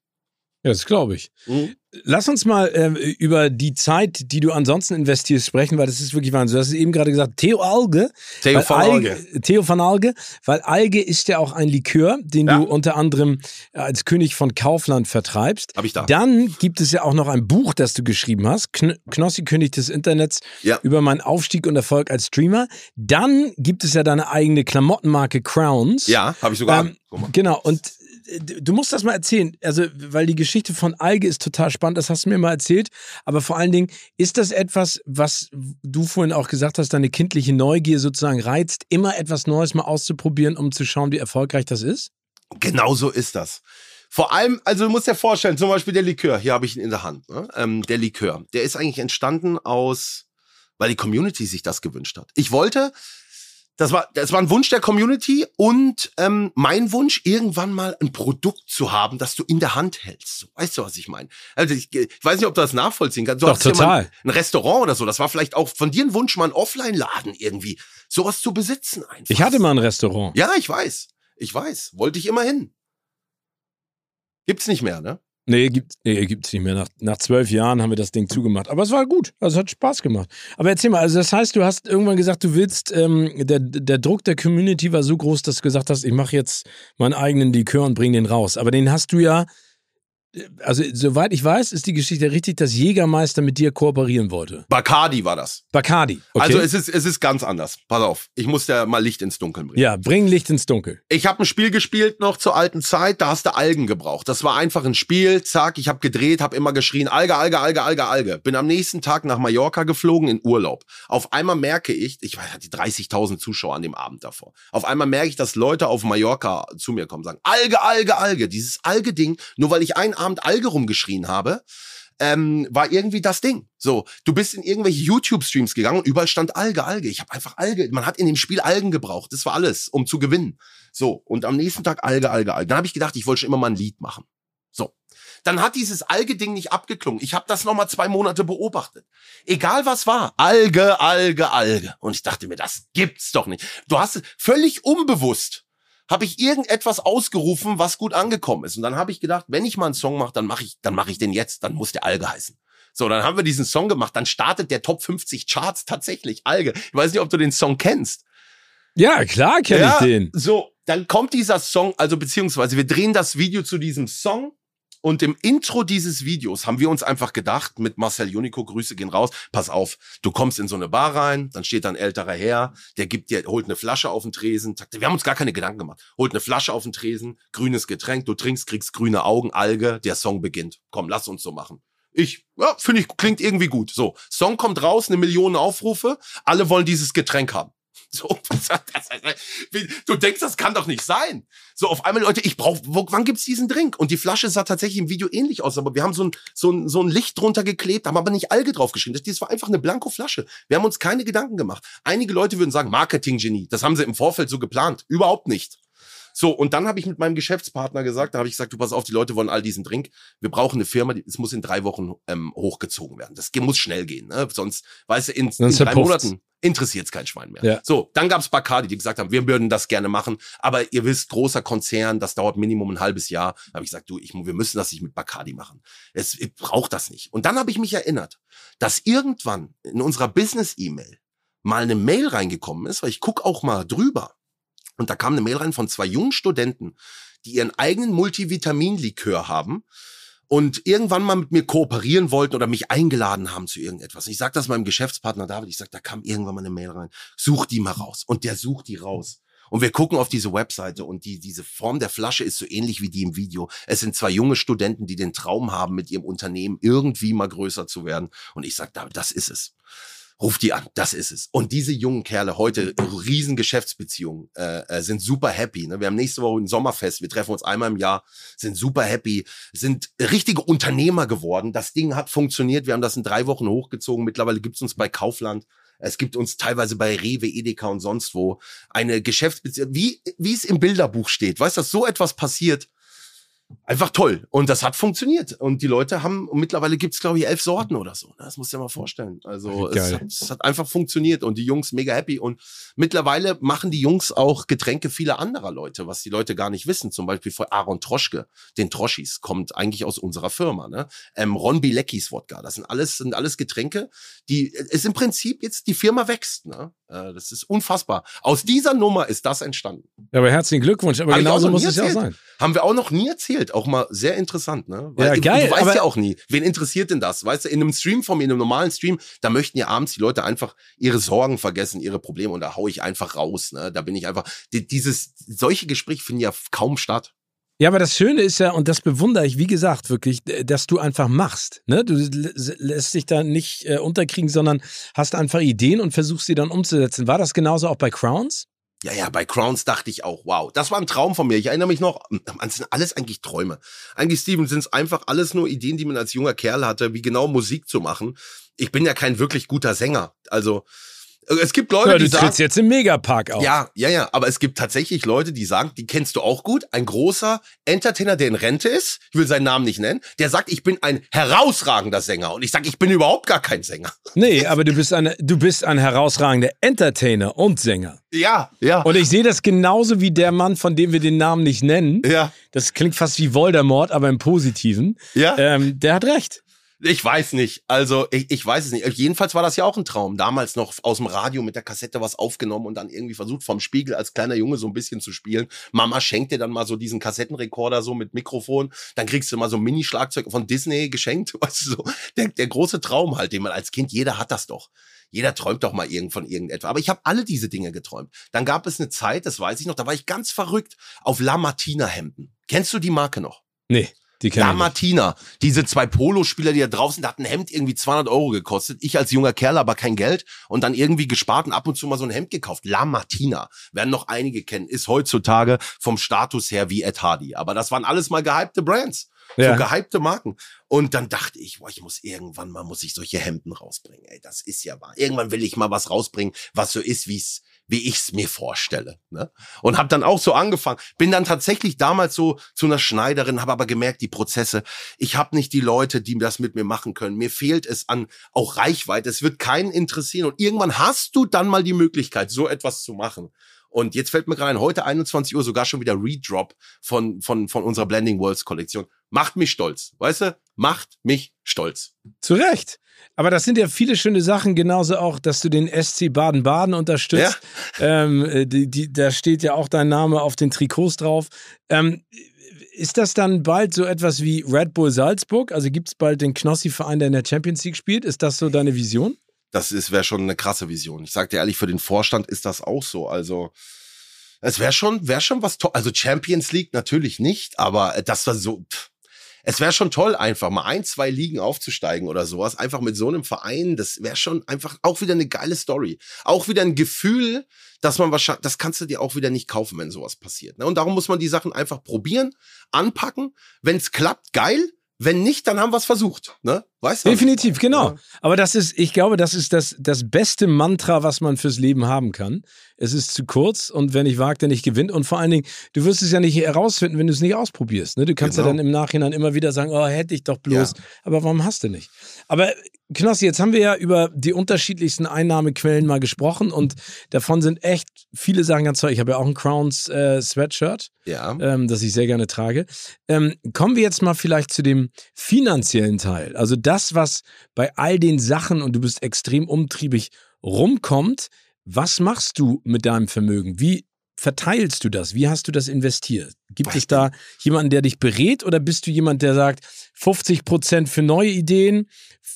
A: Ja, das glaube ich. Mhm. Lass uns mal äh, über die Zeit, die du ansonsten investierst, sprechen, weil das ist wirklich Wahnsinn. Du hast eben gerade gesagt, Theo Alge.
B: Theo van Alge.
A: Alge. Theo van Alge, weil Alge ist ja auch ein Likör, den ja. du unter anderem als König von Kaufland vertreibst.
B: Hab ich da.
A: Dann gibt es ja auch noch ein Buch, das du geschrieben hast, Kn Knossi König des Internets, ja. über meinen Aufstieg und Erfolg als Streamer. Dann gibt es ja deine eigene Klamottenmarke Crowns.
B: Ja, habe ich sogar. Ähm,
A: genau, und du musst das mal erzählen, also weil die Geschichte von Alge ist total spannend, das hast du mir mal erzählt, aber vor allen Dingen, ist das etwas, was du vorhin auch gesagt hast, deine kindliche Neugier sozusagen reizt, immer etwas Neues mal auszuprobieren, um zu schauen, wie erfolgreich das ist?
B: Genau so ist das. Vor allem, also du musst dir vorstellen, zum Beispiel der Likör, hier habe ich ihn in der Hand, ne? ähm, der Likör, der ist eigentlich entstanden aus, weil die Community sich das gewünscht hat. Ich wollte das war, das war ein Wunsch der Community und ähm, mein Wunsch, irgendwann mal ein Produkt zu haben, das du in der Hand hältst. Weißt du, was ich meine? Also ich, ich weiß nicht, ob du das nachvollziehen kannst. Du
A: Doch, total.
B: ein Restaurant oder so. Das war vielleicht auch von dir ein Wunsch, mal einen Offline-Laden irgendwie sowas zu besitzen einfach.
A: Ich hatte mal ein Restaurant.
B: Ja, ich weiß. Ich weiß. Wollte ich immer hin. Gibt's nicht mehr, ne?
A: Nee, gibt nee, gibt's nicht mehr. Nach, nach zwölf Jahren haben wir das Ding zugemacht. Aber es war gut. Also es hat Spaß gemacht. Aber erzähl mal, also das heißt, du hast irgendwann gesagt, du willst, ähm, der, der Druck der Community war so groß, dass du gesagt hast, ich mache jetzt meinen eigenen Likör und bring den raus. Aber den hast du ja also soweit ich weiß, ist die Geschichte richtig, dass Jägermeister mit dir kooperieren wollte.
B: Bacardi war das.
A: Bacardi.
B: Okay. Also es ist, es ist ganz anders. Pass auf, ich muss ja mal Licht ins Dunkeln bringen.
A: Ja, bring Licht ins Dunkel.
B: Ich habe ein Spiel gespielt noch zur alten Zeit, da hast du Algen gebraucht. Das war einfach ein Spiel, zack, ich habe gedreht, habe immer geschrien, Alge, Alge, Alge, Alge, Alge. Bin am nächsten Tag nach Mallorca geflogen in Urlaub. Auf einmal merke ich, ich hatte die 30.000 Zuschauer an dem Abend davor. Auf einmal merke ich, dass Leute auf Mallorca zu mir kommen, sagen, Alge, Alge, Alge. Dieses Alge-Ding, nur weil ich einen Abend Alge rumgeschrieben geschrien habe, ähm, war irgendwie das Ding. So, du bist in irgendwelche YouTube-Streams gegangen und überall stand Alge, Alge. Ich habe einfach Alge. Man hat in dem Spiel Algen gebraucht. Das war alles, um zu gewinnen. So, und am nächsten Tag Alge, Alge, Alge. Dann habe ich gedacht, ich wollte schon immer mal ein Lied machen. So. Dann hat dieses Alge-Ding nicht abgeklungen. Ich habe das nochmal zwei Monate beobachtet. Egal was war. Alge, Alge, Alge. Und ich dachte mir, das gibt's doch nicht. Du hast völlig unbewusst habe ich irgendetwas ausgerufen, was gut angekommen ist. Und dann habe ich gedacht, wenn ich mal einen Song mache, dann mache ich, dann mache ich den jetzt, dann muss der Alge heißen. So, dann haben wir diesen Song gemacht, dann startet der Top 50 Charts tatsächlich, Alge. Ich weiß nicht, ob du den Song kennst.
A: Ja, klar kenne ja, ich den.
B: So, dann kommt dieser Song, also beziehungsweise wir drehen das Video zu diesem Song und im Intro dieses Videos haben wir uns einfach gedacht, mit Marcel Unico, Grüße gehen raus, pass auf, du kommst in so eine Bar rein, dann steht da ein älterer Herr, der gibt dir, holt eine Flasche auf den Tresen, wir haben uns gar keine Gedanken gemacht, holt eine Flasche auf den Tresen, grünes Getränk, du trinkst, kriegst grüne Augen, Alge, der Song beginnt. Komm, lass uns so machen. Ich, ja, finde ich, klingt irgendwie gut. So, Song kommt raus, eine Million Aufrufe, alle wollen dieses Getränk haben. (laughs) So, du denkst, das kann doch nicht sein. So, auf einmal, Leute, ich brauche, wann gibt's diesen Drink? Und die Flasche sah tatsächlich im Video ähnlich aus, aber wir haben so ein, so ein, so ein Licht drunter geklebt, haben aber nicht Alge draufgeschrieben. Das, das war einfach eine blanko Flasche. Wir haben uns keine Gedanken gemacht. Einige Leute würden sagen, Marketing-Genie. Das haben sie im Vorfeld so geplant. Überhaupt nicht. So, und dann habe ich mit meinem Geschäftspartner gesagt, da habe ich gesagt, du pass auf, die Leute wollen all diesen Drink. Wir brauchen eine Firma, es muss in drei Wochen ähm, hochgezogen werden. Das muss schnell gehen, ne? sonst, weißt du, in, in drei Monaten interessiert es kein Schwein mehr. Ja. So, dann gab's Bacardi, die gesagt haben, wir würden das gerne machen, aber ihr wisst, großer Konzern, das dauert Minimum ein halbes Jahr. Da habe ich gesagt, du, ich, wir müssen das nicht mit Bacardi machen. Es braucht das nicht. Und dann habe ich mich erinnert, dass irgendwann in unserer Business-E-Mail mal eine Mail reingekommen ist, weil ich guck auch mal drüber. Und da kam eine Mail rein von zwei jungen Studenten, die ihren eigenen Multivitaminlikör haben und irgendwann mal mit mir kooperieren wollten oder mich eingeladen haben zu irgendetwas. Ich sag das meinem Geschäftspartner David, ich sag, da kam irgendwann mal eine Mail rein. Such die mal raus. Und der sucht die raus. Und wir gucken auf diese Webseite und die, diese Form der Flasche ist so ähnlich wie die im Video. Es sind zwei junge Studenten, die den Traum haben, mit ihrem Unternehmen irgendwie mal größer zu werden. Und ich sag, das ist es. Ruf die an, das ist es. Und diese jungen Kerle heute, riesen Geschäftsbeziehungen, äh, äh, sind super happy. Ne? Wir haben nächste Woche ein Sommerfest, wir treffen uns einmal im Jahr, sind super happy, sind richtige Unternehmer geworden. Das Ding hat funktioniert, wir haben das in drei Wochen hochgezogen. Mittlerweile gibt's uns bei Kaufland. Es gibt uns teilweise bei Rewe, Edeka und sonst wo eine Geschäftsbeziehung, wie, wie es im Bilderbuch steht. Weißt du, dass so etwas passiert? Einfach toll. Und das hat funktioniert. Und die Leute haben, und mittlerweile gibt's glaube ich, elf Sorten oder so. Das musst du dir mal vorstellen. Also es hat, es hat, einfach funktioniert und die Jungs mega happy. Und mittlerweile machen die Jungs auch Getränke vieler anderer Leute, was die Leute gar nicht wissen. Zum Beispiel von Aaron Troschke, den Troschis, kommt eigentlich aus unserer Firma. Ne? Ähm, Ron Bilecki's Wodka. Das sind alles, sind alles Getränke, die ist im Prinzip jetzt die Firma wächst. Ne? Äh, das ist unfassbar. Aus dieser Nummer ist das entstanden.
A: Ja, aber herzlichen Glückwunsch. Aber genauso muss es ja auch sein.
B: Haben wir auch noch nie erzählt auch mal sehr interessant, ne? Weil ja, geil. Du weißt ja auch nie, wen interessiert denn das? Weißt du, in einem Stream von mir, in einem normalen Stream, da möchten ja abends die Leute einfach ihre Sorgen vergessen, ihre Probleme und da hau ich einfach raus, ne? Da bin ich einfach, dieses, solche Gespräche finden ja kaum statt.
A: Ja, aber das Schöne ist ja, und das bewundere ich, wie gesagt, wirklich, dass du einfach machst. Ne? Du lässt dich da nicht äh, unterkriegen, sondern hast einfach Ideen und versuchst sie dann umzusetzen. War das genauso auch bei Crowns?
B: Ja, ja, bei Crowns dachte ich auch, wow, das war ein Traum von mir. Ich erinnere mich noch, es sind alles eigentlich Träume. Eigentlich, Steven, sind es einfach alles nur Ideen, die man als junger Kerl hatte, wie genau Musik zu machen. Ich bin ja kein wirklich guter Sänger. Also, es gibt Leute, ja,
A: die
B: sagen. Du
A: trittst jetzt im Megapark auf.
B: Ja, ja, ja. Aber es gibt tatsächlich Leute, die sagen, die kennst du auch gut. Ein großer Entertainer, der in Rente ist. Ich will seinen Namen nicht nennen. Der sagt, ich bin ein herausragender Sänger. Und ich sage, ich bin überhaupt gar kein Sänger.
A: Nee, (laughs) aber du bist ein, du bist ein herausragender Entertainer und Sänger.
B: Ja, ja.
A: Und ich sehe das genauso wie der Mann, von dem wir den Namen nicht nennen.
B: Ja.
A: Das klingt fast wie Voldemort, aber im Positiven.
B: Ja.
A: Ähm, der hat recht.
B: Ich weiß nicht. Also, ich, ich weiß es nicht. Jedenfalls war das ja auch ein Traum. Damals noch aus dem Radio mit der Kassette was aufgenommen und dann irgendwie versucht, vom Spiegel als kleiner Junge so ein bisschen zu spielen. Mama schenkt dir dann mal so diesen Kassettenrekorder so mit Mikrofon. Dann kriegst du mal so ein Mini-Schlagzeug von Disney geschenkt. (laughs) Weißt du, so. Der, der große Traum halt, den man als Kind, jeder hat das doch. Jeder träumt doch mal irgend von irgendetwas. Aber ich habe alle diese Dinge geträumt. Dann gab es eine Zeit, das weiß ich noch, da war ich ganz verrückt auf La Martina Hemden. Kennst du die Marke noch?
A: Nee.
B: Die La Martina, diese zwei Polospieler, die da draußen, da hat ein Hemd irgendwie 200 Euro gekostet. Ich als junger Kerl aber kein Geld und dann irgendwie gespart und ab und zu mal so ein Hemd gekauft. La Martina, werden noch einige kennen, ist heutzutage vom Status her wie Ed Hardy. Aber das waren alles mal gehypte Brands. Ja. So gehypte Marken. Und dann dachte ich, boah, ich muss irgendwann mal, muss ich solche Hemden rausbringen. Ey, das ist ja wahr. Irgendwann will ich mal was rausbringen, was so ist, wie es wie ich's mir vorstelle. Ne? Und habe dann auch so angefangen. Bin dann tatsächlich damals so zu einer Schneiderin, habe aber gemerkt, die Prozesse, ich habe nicht die Leute, die das mit mir machen können. Mir fehlt es an auch Reichweite. Es wird keinen interessieren. Und irgendwann hast du dann mal die Möglichkeit, so etwas zu machen. Und jetzt fällt mir gerade ein, heute 21 Uhr sogar schon wieder Redrop von, von, von unserer Blending Worlds Kollektion. Macht mich stolz. Weißt du? Macht mich stolz.
A: Zu Recht. Aber das sind ja viele schöne Sachen, genauso auch, dass du den SC Baden-Baden unterstützt. Ja. Ähm, äh, die, die, da steht ja auch dein Name auf den Trikots drauf. Ähm, ist das dann bald so etwas wie Red Bull Salzburg? Also gibt es bald den Knossi-Verein, der in der Champions League spielt? Ist das so deine Vision?
B: Das wäre schon eine krasse Vision. Ich sag dir ehrlich, für den Vorstand ist das auch so. Also es wäre schon, wäre schon was toll. Also Champions League natürlich nicht, aber das war so. Es wäre schon toll, einfach mal ein, zwei Ligen aufzusteigen oder sowas. Einfach mit so einem Verein, das wäre schon einfach auch wieder eine geile Story. Auch wieder ein Gefühl, dass man wahrscheinlich, das kannst du dir auch wieder nicht kaufen, wenn sowas passiert. Ne? Und darum muss man die Sachen einfach probieren, anpacken. Wenn es klappt, geil. Wenn nicht, dann haben wir es versucht. Ne? Weißt
A: du? Definitiv, genau. Ja. Aber das ist, ich glaube, das ist das, das beste Mantra, was man fürs Leben haben kann. Es ist zu kurz und wer nicht wagt, der nicht gewinnt. Und vor allen Dingen, du wirst es ja nicht herausfinden, wenn du es nicht ausprobierst. Ne? Du kannst genau. ja dann im Nachhinein immer wieder sagen, oh, hätte ich doch bloß. Ja. Aber warum hast du nicht? Aber Knossi, jetzt haben wir ja über die unterschiedlichsten Einnahmequellen mal gesprochen und davon sind echt viele Sachen ganz toll. Ich habe ja auch ein Crowns äh, Sweatshirt,
B: ja.
A: ähm, das ich sehr gerne trage. Ähm, kommen wir jetzt mal vielleicht zu dem finanziellen Teil. Also das, was bei all den Sachen und du bist extrem umtriebig rumkommt. Was machst du mit deinem Vermögen? Wie verteilst du das? Wie hast du das investiert? Gibt es da jemanden, der dich berät oder bist du jemand, der sagt, 50 Prozent für neue Ideen,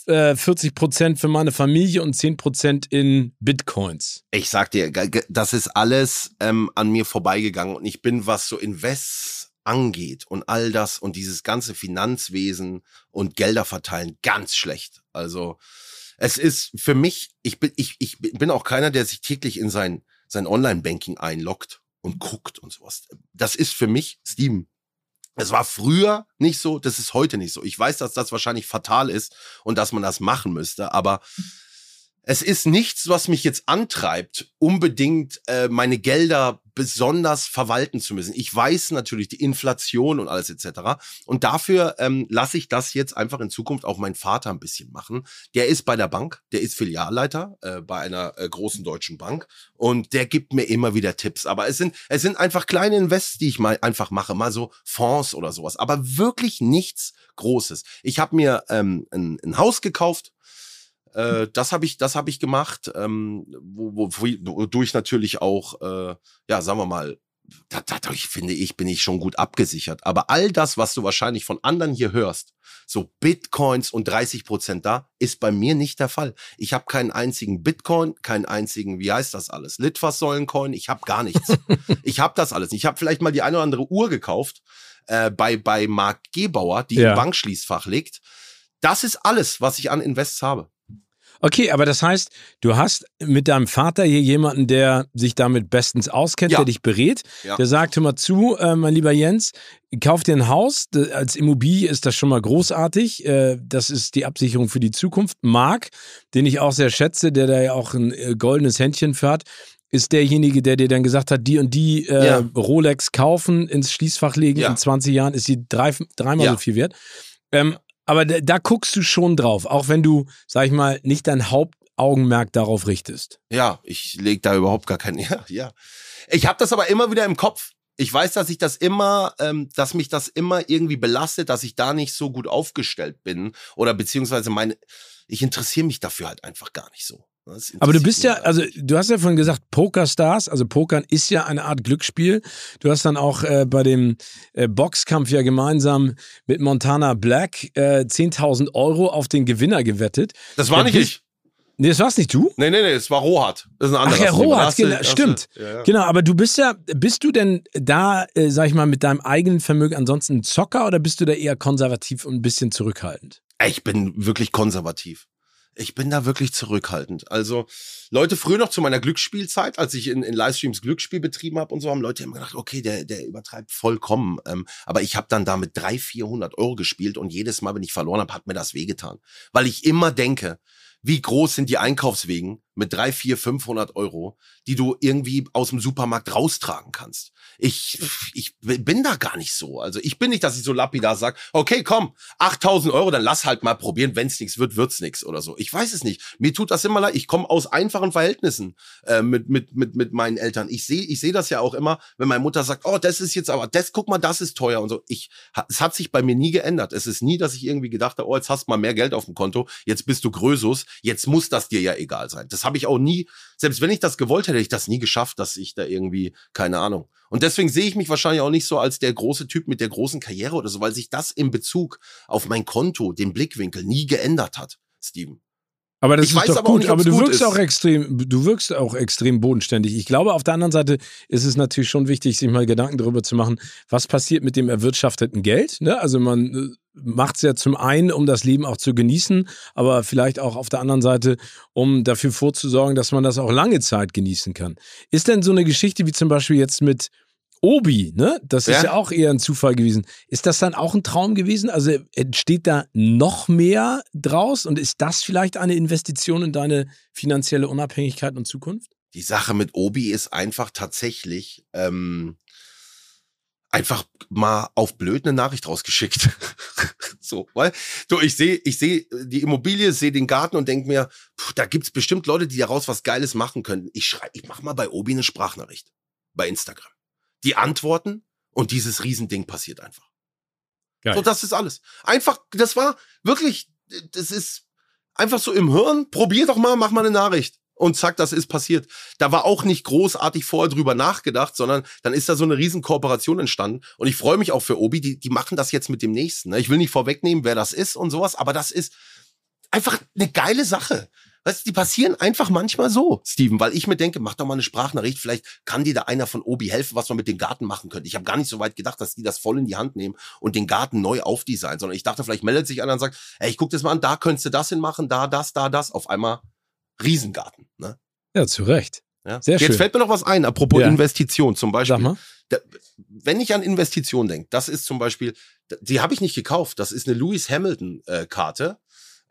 A: 40 äh, Prozent für meine Familie und 10 Prozent in Bitcoins?
B: Ich sag dir, das ist alles ähm, an mir vorbeigegangen und ich bin, was so Invests angeht und all das und dieses ganze Finanzwesen und Gelder verteilen ganz schlecht. Also es ist für mich, ich bin, ich, ich bin auch keiner, der sich täglich in sein, sein Online-Banking einloggt und guckt und sowas. Das ist für mich Steam. Es war früher nicht so, das ist heute nicht so. Ich weiß, dass das wahrscheinlich fatal ist und dass man das machen müsste, aber es ist nichts, was mich jetzt antreibt, unbedingt äh, meine Gelder besonders verwalten zu müssen. Ich weiß natürlich die Inflation und alles etc. Und dafür ähm, lasse ich das jetzt einfach in Zukunft auch mein Vater ein bisschen machen. Der ist bei der Bank, der ist Filialleiter äh, bei einer äh, großen deutschen Bank und der gibt mir immer wieder Tipps. Aber es sind es sind einfach kleine Invests, die ich mal einfach mache, mal so Fonds oder sowas. Aber wirklich nichts Großes. Ich habe mir ähm, ein, ein Haus gekauft äh, das habe ich, das habe ich gemacht, ähm, wo, wo, wodurch natürlich auch, äh, ja, sagen wir mal, dadurch finde ich, bin ich schon gut abgesichert. Aber all das, was du wahrscheinlich von anderen hier hörst, so Bitcoins und 30 Prozent da, ist bei mir nicht der Fall. Ich habe keinen einzigen Bitcoin, keinen einzigen, wie heißt das alles? Litfaßsäulencoin, ich habe gar nichts. (laughs) ich habe das alles. Ich habe vielleicht mal die eine oder andere Uhr gekauft äh, bei, bei Mark Gebauer, die ja. im Bankschließfach liegt. Das ist alles, was ich an Invests habe.
A: Okay, aber das heißt, du hast mit deinem Vater hier jemanden, der sich damit bestens auskennt, ja. der dich berät, ja. der sagt, hör mal zu, äh, mein lieber Jens, kauf dir ein Haus, als Immobilie ist das schon mal großartig, äh, das ist die Absicherung für die Zukunft. Marc, den ich auch sehr schätze, der da ja auch ein äh, goldenes Händchen für hat, ist derjenige, der dir dann gesagt hat, die und die äh, ja. Rolex kaufen, ins Schließfach legen, in 20 Jahren ist sie drei, dreimal so viel wert. Ähm, aber da, da guckst du schon drauf, auch wenn du, sag ich mal, nicht dein Hauptaugenmerk darauf richtest.
B: Ja, ich leg da überhaupt gar keinen. (laughs) Ja, ja. Ich habe das aber immer wieder im Kopf. Ich weiß, dass ich das immer, ähm, dass mich das immer irgendwie belastet, dass ich da nicht so gut aufgestellt bin oder beziehungsweise meine, ich interessiere mich dafür halt einfach gar nicht so.
A: Aber du bist ja, also du hast ja vorhin gesagt, Pokerstars, also Pokern ist ja eine Art Glücksspiel. Du hast dann auch äh, bei dem äh, Boxkampf ja gemeinsam mit Montana Black äh, 10.000 Euro auf den Gewinner gewettet.
B: Das war nicht ich.
A: Nee, das war's nicht du?
B: Nee, nee, nee, es war Rohat. Das ist ein anderer.
A: Ach ja, Rohat, genau, stimmt. Ja, ja. Genau, aber du bist ja, bist du denn da, äh, sag ich mal, mit deinem eigenen Vermögen ansonsten ein Zocker oder bist du da eher konservativ und ein bisschen zurückhaltend?
B: Ich bin wirklich konservativ ich bin da wirklich zurückhaltend. Also Leute, früher noch zu meiner Glücksspielzeit, als ich in, in Livestreams Glücksspiel betrieben habe und so, haben Leute immer gedacht, okay, der, der übertreibt vollkommen. Ähm, aber ich habe dann damit 300, 400 Euro gespielt und jedes Mal, wenn ich verloren habe, hat mir das wehgetan. Weil ich immer denke, wie groß sind die Einkaufswegen mit drei, vier, 500 Euro, die du irgendwie aus dem Supermarkt raustragen kannst. Ich, ich bin da gar nicht so. Also ich bin nicht, dass ich so lapidar sage, okay, komm, 8000 Euro, dann lass halt mal probieren. Wenn es nichts wird, wird's nichts oder so. Ich weiß es nicht. Mir tut das immer leid. Ich komme aus einfachen Verhältnissen äh, mit, mit, mit, mit meinen Eltern. Ich sehe ich sehe das ja auch immer, wenn meine Mutter sagt, oh, das ist jetzt aber, das, guck mal, das ist teuer und so. Ich, es hat sich bei mir nie geändert. Es ist nie, dass ich irgendwie gedacht habe, oh, jetzt hast du mal mehr Geld auf dem Konto, jetzt bist du Grösus, jetzt muss das dir ja egal sein. Das habe ich auch nie, selbst wenn ich das gewollt hätte, hätte ich das nie geschafft, dass ich da irgendwie, keine Ahnung. Und deswegen sehe ich mich wahrscheinlich auch nicht so als der große Typ mit der großen Karriere oder so, weil sich das in Bezug auf mein Konto, den Blickwinkel nie geändert hat, Steven.
A: Aber das ich ist doch aber gut, nicht, aber du wirkst ist. auch extrem, du wirkst auch extrem bodenständig. Ich glaube, auf der anderen Seite ist es natürlich schon wichtig, sich mal Gedanken darüber zu machen, was passiert mit dem erwirtschafteten Geld. Ne? Also man äh, macht es ja zum einen, um das Leben auch zu genießen, aber vielleicht auch auf der anderen Seite, um dafür vorzusorgen, dass man das auch lange Zeit genießen kann. Ist denn so eine Geschichte wie zum Beispiel jetzt mit Obi, ne? Das ist ja. ja auch eher ein Zufall gewesen. Ist das dann auch ein Traum gewesen? Also entsteht da noch mehr draus und ist das vielleicht eine Investition in deine finanzielle Unabhängigkeit und Zukunft?
B: Die Sache mit Obi ist einfach tatsächlich ähm, einfach mal auf blöd eine Nachricht rausgeschickt. (laughs) so, weil du, ich sehe, ich sehe die Immobilie, sehe den Garten und denk mir, pff, da gibt's bestimmt Leute, die daraus was Geiles machen können. Ich schreibe, ich mach mal bei Obi eine Sprachnachricht bei Instagram die antworten und dieses Riesending passiert einfach. Geil. So, das ist alles. Einfach, das war wirklich, das ist einfach so im Hirn, probier doch mal, mach mal eine Nachricht. Und zack, das ist passiert. Da war auch nicht großartig vorher drüber nachgedacht, sondern dann ist da so eine riesen Kooperation entstanden. Und ich freue mich auch für Obi, die, die machen das jetzt mit dem nächsten. Ne? Ich will nicht vorwegnehmen, wer das ist und sowas, aber das ist einfach eine geile Sache. Weißt du, die passieren einfach manchmal so, Steven, weil ich mir denke, mach doch mal eine Sprachnachricht, vielleicht kann dir da einer von Obi helfen, was man mit dem Garten machen könnte. Ich habe gar nicht so weit gedacht, dass die das voll in die Hand nehmen und den Garten neu aufdesignen, sondern ich dachte, vielleicht meldet sich einer und sagt, ey, ich guck das mal an, da könntest du das hinmachen, da, das, da, das. Auf einmal Riesengarten. Ne?
A: Ja, zu Recht.
B: Ja? Sehr Jetzt schön. fällt mir noch was ein, apropos ja. Investition zum Beispiel. Da, wenn ich an Investition denke, das ist zum Beispiel, die habe ich nicht gekauft, das ist eine Lewis Hamilton-Karte.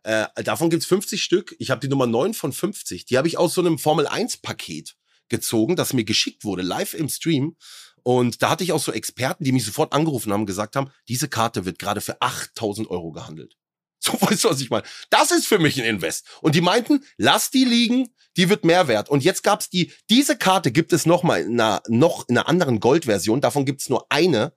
B: Äh, davon gibt's 50 Stück. Ich habe die Nummer 9 von 50. Die habe ich aus so einem Formel-1-Paket gezogen, das mir geschickt wurde, live im Stream. Und da hatte ich auch so Experten, die mich sofort angerufen haben, gesagt haben, diese Karte wird gerade für 8000 Euro gehandelt. (laughs) So weißt du, was ich meine? Das ist für mich ein Invest. Und die meinten, lass die liegen, die wird mehr wert. Und jetzt gab's die, diese Karte gibt es noch mal in einer, noch in einer anderen Goldversion. Davon gibt's nur eine.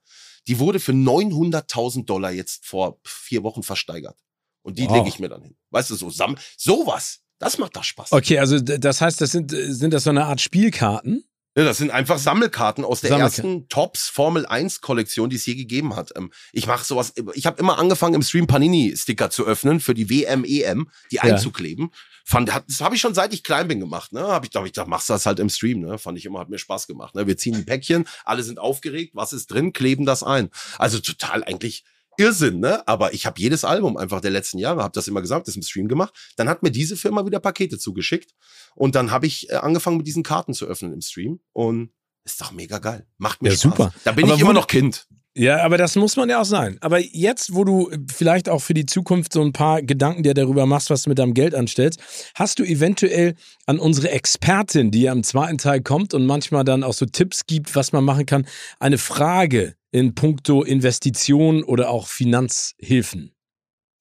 B: Die wurde für 900.000 Dollar jetzt vor vier Wochen versteigert. Und die wow. lege ich mir dann hin. Weißt du, so sam sowas. Das macht doch Spaß.
A: Okay, also das heißt, das sind, sind das so eine Art Spielkarten?
B: Ja, das sind einfach Sammelkarten aus der Sammelkarten. ersten Tops Formel 1 Kollektion, die es je gegeben hat. Ähm, ich mache sowas, ich habe immer angefangen im Stream Panini Sticker zu öffnen für die WM EM, die ja. einzukleben. Fand, das habe ich schon seit ich klein bin gemacht, ne? Habe ich glaube ich dachte, machst du das halt im Stream, ne? Fand ich immer hat mir Spaß gemacht, ne? Wir ziehen die Päckchen, alle sind aufgeregt, was ist drin, kleben das ein. Also total eigentlich Irrsinn, ne? Aber ich habe jedes Album einfach der letzten Jahre, habe das immer gesagt, das im Stream gemacht. Dann hat mir diese Firma wieder Pakete zugeschickt und dann habe ich äh, angefangen mit diesen Karten zu öffnen im Stream und ist doch mega geil. Macht mir ja, Spaß. super. Da bin Aber ich immer noch Kind.
A: Ja, aber das muss man ja auch sein. Aber jetzt, wo du vielleicht auch für die Zukunft so ein paar Gedanken dir darüber machst, was du mit deinem Geld anstellst, hast du eventuell an unsere Expertin, die ja im zweiten Teil kommt und manchmal dann auch so Tipps gibt, was man machen kann, eine Frage in puncto Investitionen oder auch Finanzhilfen?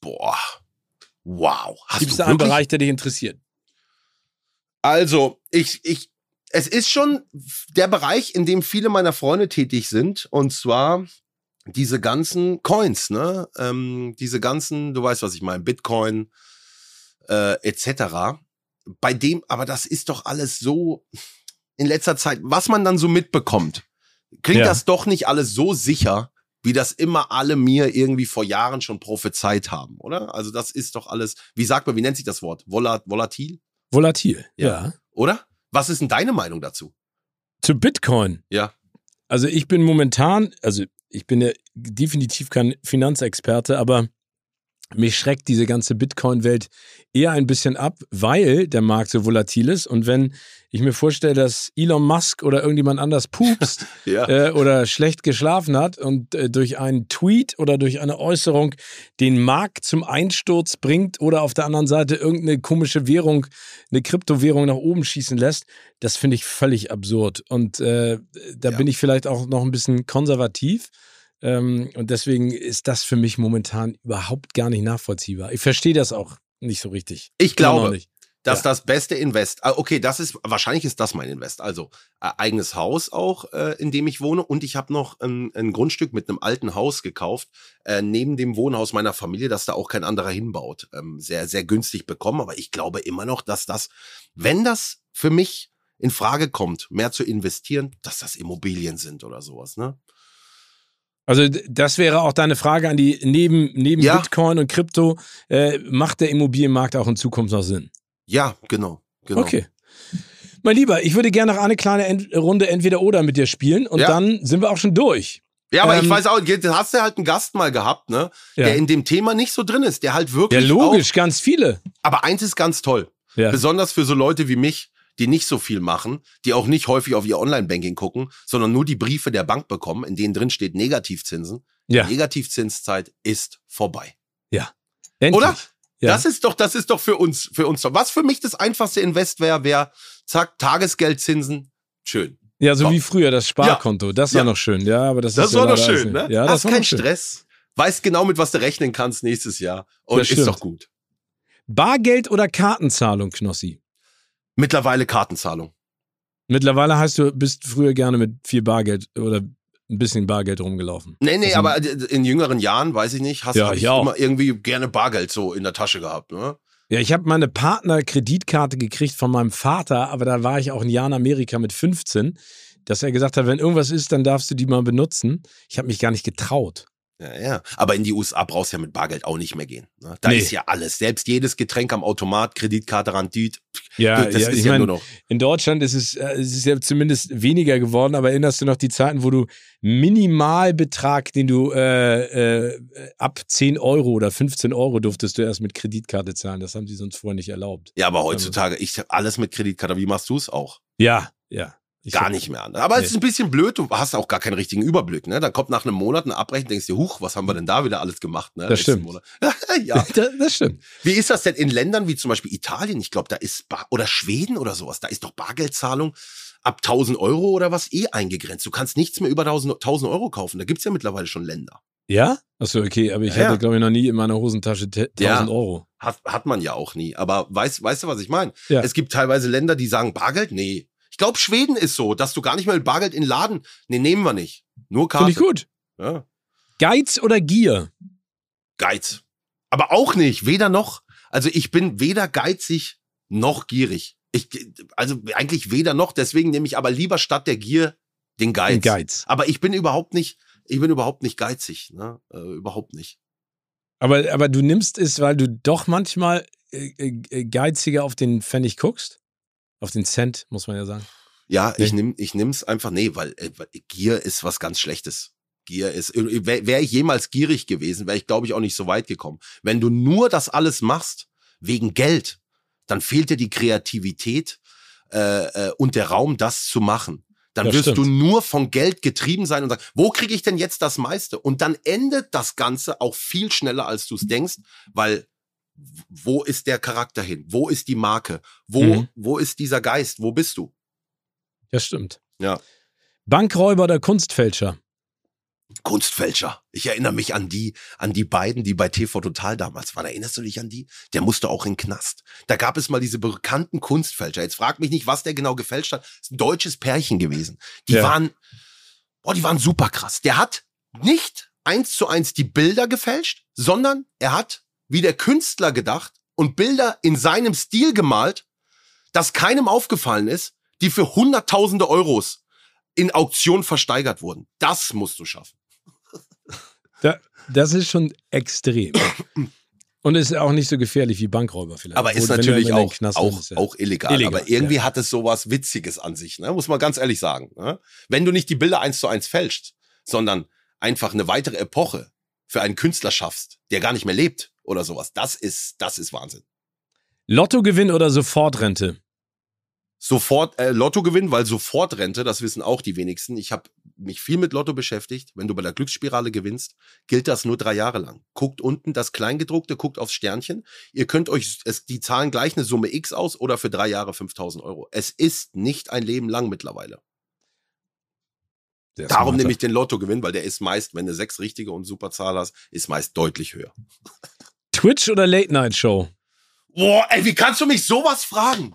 B: Boah. Wow.
A: Gibt es da einen Bereich, der dich interessiert?
B: Also, ich, ich, es ist schon der Bereich, in dem viele meiner Freunde tätig sind. Und zwar diese ganzen Coins, ne? Ähm, diese ganzen, du weißt, was ich meine, Bitcoin, äh, etc. Bei dem, aber das ist doch alles so in letzter Zeit, was man dann so mitbekommt. Klingt ja. das doch nicht alles so sicher, wie das immer alle mir irgendwie vor Jahren schon prophezeit haben, oder? Also das ist doch alles, wie sagt man, wie nennt sich das Wort? Volat volatil?
A: Volatil, ja. ja.
B: Oder? Was ist denn deine Meinung dazu?
A: Zu Bitcoin?
B: Ja.
A: Also ich bin momentan, also ich bin ja definitiv kein Finanzexperte, aber mich schreckt diese ganze Bitcoin-Welt eher ein bisschen ab, weil der Markt so volatil ist. Und wenn ich mir vorstelle, dass Elon Musk oder irgendjemand anders pupst (laughs) ja. äh, oder schlecht geschlafen hat und äh, durch einen Tweet oder durch eine Äußerung den Markt zum Einsturz bringt oder auf der anderen Seite irgendeine komische Währung, eine Kryptowährung nach oben schießen lässt, das finde ich völlig absurd. Und äh, da ja. bin ich vielleicht auch noch ein bisschen konservativ. Ähm, und deswegen ist das für mich momentan überhaupt gar nicht nachvollziehbar. Ich verstehe das auch nicht so richtig.
B: Ich glaube, dass ja. das beste Invest, ah, okay, das ist, wahrscheinlich ist das mein Invest. Also äh, eigenes Haus auch, äh, in dem ich wohne und ich habe noch ein, ein, Grundstück mit einem alten Haus gekauft, äh, neben dem Wohnhaus meiner Familie, dass da auch kein anderer hinbaut. Ähm, sehr, sehr günstig bekommen, aber ich glaube immer noch, dass das, wenn das für mich in Frage kommt, mehr zu investieren, dass das Immobilien sind oder sowas, ne?
A: Also das wäre auch deine Frage an die, neben, neben ja. Bitcoin und Krypto, äh, macht der Immobilienmarkt auch in Zukunft noch Sinn?
B: Ja, genau. genau.
A: Okay. Mein Lieber, ich würde gerne noch eine kleine Ent Runde Entweder-Oder mit dir spielen und ja. dann sind wir auch schon durch.
B: Ja, aber ähm, ich weiß auch, du hast ja halt einen Gast mal gehabt, ne? Ja. Der in dem Thema nicht so drin ist, der halt wirklich.
A: Ja, logisch, auch, ganz viele.
B: Aber eins ist ganz toll. Ja. Besonders für so Leute wie mich, die nicht so viel machen, die auch nicht häufig auf ihr Online-Banking gucken, sondern nur die Briefe der Bank bekommen, in denen drin steht Negativzinsen. Ja. Die Negativzinszeit ist vorbei.
A: Ja.
B: Endlich. Oder? Ja. Das ist doch, das ist doch für uns, für uns. Was für mich das einfachste Invest wäre, wäre, zack, Tagesgeldzinsen, schön.
A: Ja, so Komm. wie früher das Sparkonto. Ja. Das war ja. noch schön, ja, aber das,
B: das
A: ist
B: war noch schön, ne? Ja, das Hast kein Stress. Weißt genau, mit was du rechnen kannst nächstes Jahr. Und ist doch gut.
A: Bargeld oder Kartenzahlung, Knossi?
B: Mittlerweile Kartenzahlung.
A: Mittlerweile heißt du, bist früher gerne mit viel Bargeld oder ein bisschen Bargeld rumgelaufen.
B: Nee, nee, also, aber in jüngeren Jahren, weiß ich nicht, hast ja, ich immer irgendwie gerne Bargeld so in der Tasche gehabt, ne?
A: Ja, ich habe meine Partner-Kreditkarte gekriegt von meinem Vater, aber da war ich auch ein Jahr in Amerika mit 15, dass er gesagt hat, wenn irgendwas ist, dann darfst du die mal benutzen. Ich habe mich gar nicht getraut.
B: Ja, ja. Aber in die USA brauchst du ja mit Bargeld auch nicht mehr gehen. Ne? Da nee. ist ja alles. Selbst jedes Getränk am Automat, Kreditkarte, Randit.
A: Ja, das ja, ist ja mein, nur noch. In Deutschland ist es, äh, es ist ja zumindest weniger geworden, aber erinnerst du noch die Zeiten, wo du Minimalbetrag, den du äh, äh, ab 10 Euro oder 15 Euro durftest du erst mit Kreditkarte zahlen. Das haben sie sonst vorher nicht erlaubt.
B: Ja, aber heutzutage, ich alles mit Kreditkarte. Wie machst du es auch?
A: Ja, ja.
B: Ich gar nicht mehr an. Aber nee. es ist ein bisschen blöd, du hast auch gar keinen richtigen Überblick. Ne? Da kommt nach einem Monat eine Abrechnung, denkst dir, huch, was haben wir denn da wieder alles gemacht? Ne?
A: Das stimmt. (laughs)
B: ja, (laughs)
A: das, das, stimmt.
B: Wie ist das denn in Ländern wie zum Beispiel Italien? Ich glaube, da ist, Bar oder Schweden oder sowas, da ist doch Bargeldzahlung ab 1000 Euro oder was eh eingegrenzt. Du kannst nichts mehr über 1000, 1000 Euro kaufen. Da gibt's ja mittlerweile schon Länder.
A: Ja? Achso, okay, aber ich ja, hatte, glaube ich, noch nie in meiner Hosentasche 1000 ja, Euro.
B: Hat, hat man ja auch nie. Aber weißt, weißt du, was ich meine? Ja. Es gibt teilweise Länder, die sagen, Bargeld? Nee, glaube, Schweden ist so, dass du gar nicht mehr mit Bargeld in den Laden. Nee, nehmen wir nicht. Nur Karte.
A: Finde ich gut. Ja. Geiz oder Gier?
B: Geiz. Aber auch nicht, weder noch. Also ich bin weder geizig noch gierig. Ich, also eigentlich weder noch, deswegen nehme ich aber lieber statt der Gier den Geiz. Den
A: Geiz.
B: Aber ich bin überhaupt nicht, ich bin überhaupt nicht geizig, ne? Äh, überhaupt nicht.
A: Aber, aber du nimmst es, weil du doch manchmal äh, äh, geiziger auf den Pfennig guckst? Auf den Cent, muss man ja sagen.
B: Ja, nee. ich nimm, ich nimm's einfach, nee, weil äh, Gier ist was ganz Schlechtes. Gier ist, äh, wäre wär ich jemals gierig gewesen, wäre ich, glaube ich, auch nicht so weit gekommen. Wenn du nur das alles machst, wegen Geld, dann fehlt dir die Kreativität äh, äh, und der Raum, das zu machen. Dann das wirst stimmt. du nur von Geld getrieben sein und sagen, wo kriege ich denn jetzt das meiste? Und dann endet das Ganze auch viel schneller, als du es denkst, weil wo ist der Charakter hin? Wo ist die Marke? Wo, mhm. wo ist dieser Geist? Wo bist du?
A: Ja, stimmt.
B: Ja.
A: Bankräuber oder Kunstfälscher?
B: Kunstfälscher. Ich erinnere mich an die, an die beiden, die bei TV Total damals waren. Erinnerst du dich an die? Der musste auch in den Knast. Da gab es mal diese bekannten Kunstfälscher. Jetzt frag mich nicht, was der genau gefälscht hat. Das ist ein deutsches Pärchen gewesen. Die ja. waren, boah, die waren super krass. Der hat nicht eins zu eins die Bilder gefälscht, sondern er hat wie der Künstler gedacht und Bilder in seinem Stil gemalt, das keinem aufgefallen ist, die für Hunderttausende Euros in Auktion versteigert wurden. Das musst du schaffen.
A: Da, das ist schon extrem. Und ist auch nicht so gefährlich wie Bankräuber vielleicht.
B: Aber ist natürlich auch, auch, ist, ja. auch illegal. illegal. Aber irgendwie ja. hat es sowas Witziges an sich, ne? muss man ganz ehrlich sagen. Ne? Wenn du nicht die Bilder eins zu eins fälschst, sondern einfach eine weitere Epoche für einen Künstler schaffst, der gar nicht mehr lebt, oder sowas. Das ist, das ist Wahnsinn.
A: Lottogewinn oder Sofortrente?
B: Sofort äh, Lottogewinn, weil Sofortrente, das wissen auch die wenigsten. Ich habe mich viel mit Lotto beschäftigt. Wenn du bei der Glücksspirale gewinnst, gilt das nur drei Jahre lang. Guckt unten das Kleingedruckte, guckt aufs Sternchen. Ihr könnt euch, es, die zahlen gleich eine Summe X aus oder für drei Jahre 5000 Euro. Es ist nicht ein Leben lang mittlerweile. Darum nehme ich den Lottogewinn, weil der ist meist, wenn du sechs richtige und super Zahl hast, ist meist deutlich höher.
A: Twitch oder Late Night Show?
B: Boah, ey, wie kannst du mich sowas fragen?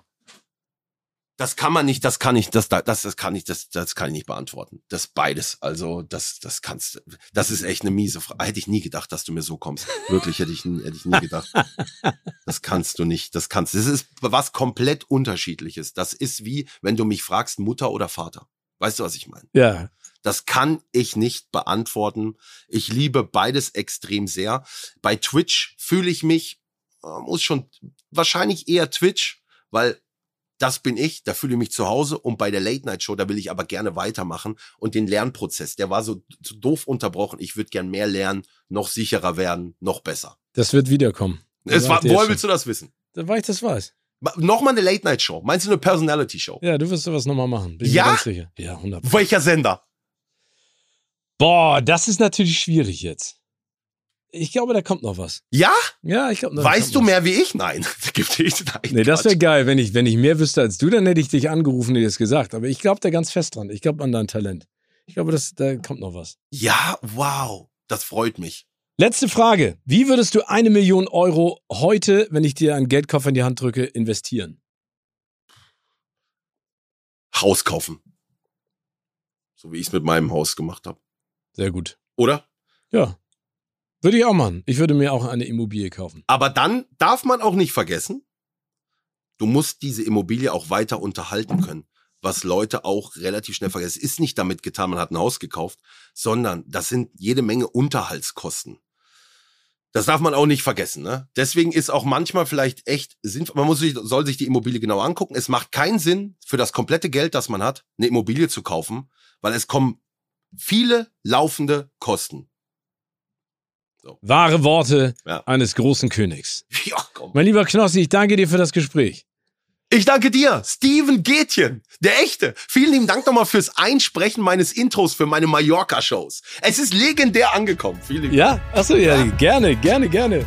B: Das kann man nicht, das kann ich, das, das, das kann ich, das, das kann ich nicht beantworten. Das beides. Also, das, das kannst, das ist echt eine miese Frage. Hätte ich nie gedacht, dass du mir so kommst. Wirklich, hätte ich, hätte ich nie gedacht. (laughs) Das kannst du nicht, das kannst, das ist was komplett unterschiedliches. Das ist wie, wenn du mich fragst, Mutter oder Vater. Weißt du, was ich meine?
A: Ja.
B: Das kann ich nicht beantworten. Ich liebe beides extrem sehr. Bei Twitch fühle ich mich, äh, muss schon wahrscheinlich eher Twitch, weil das bin ich, da fühle ich mich zu Hause und bei der Late Night Show, da will ich aber gerne weitermachen und den Lernprozess, der war so, so doof unterbrochen. Ich würde gern mehr lernen, noch sicherer werden, noch besser.
A: Das wird wiederkommen.
B: Es war, woher willst du das wissen?
A: Weil ich das weiß.
B: Nochmal eine Late Night Show. Meinst du eine Personality Show?
A: Ja, du wirst sowas nochmal machen.
B: Bin ja?
A: Ja, 100.
B: Welcher Sender?
A: Boah, das ist natürlich schwierig jetzt. Ich glaube, da kommt noch was.
B: Ja?
A: Ja, ich glaube.
B: Weißt du mehr wie ich? Nein. (laughs) Gibt
A: nein. Nee, das wäre geil, wenn ich, wenn ich mehr wüsste als du, dann hätte ich dich angerufen und dir das gesagt. Aber ich glaube da ganz fest dran. Ich glaube an dein Talent. Ich glaube, das, da kommt noch was.
B: Ja, wow. Das freut mich.
A: Letzte Frage. Wie würdest du eine Million Euro heute, wenn ich dir einen Geldkoffer in die Hand drücke, investieren?
B: Haus kaufen. So wie ich es mit meinem Haus gemacht habe.
A: Sehr gut.
B: Oder?
A: Ja. Würde ich auch machen. Ich würde mir auch eine Immobilie kaufen.
B: Aber dann darf man auch nicht vergessen, du musst diese Immobilie auch weiter unterhalten können. Was Leute auch relativ schnell vergessen. Es ist nicht damit getan, man hat ein Haus gekauft, sondern das sind jede Menge Unterhaltskosten. Das darf man auch nicht vergessen. Ne? Deswegen ist auch manchmal vielleicht echt sinnvoll, man muss sich, soll sich die Immobilie genau angucken. Es macht keinen Sinn, für das komplette Geld, das man hat, eine Immobilie zu kaufen, weil es kommen viele laufende Kosten.
A: So. Wahre Worte ja. eines großen Königs. Ja. Mein lieber Knossi, ich danke dir für das Gespräch.
B: Ich danke dir, Steven Gätjen, der echte. Vielen lieben Dank nochmal fürs Einsprechen meines Intros für meine Mallorca-Shows. Es ist legendär angekommen. Vielen lieben
A: Ja, achso, ja, ja, gerne, gerne, gerne.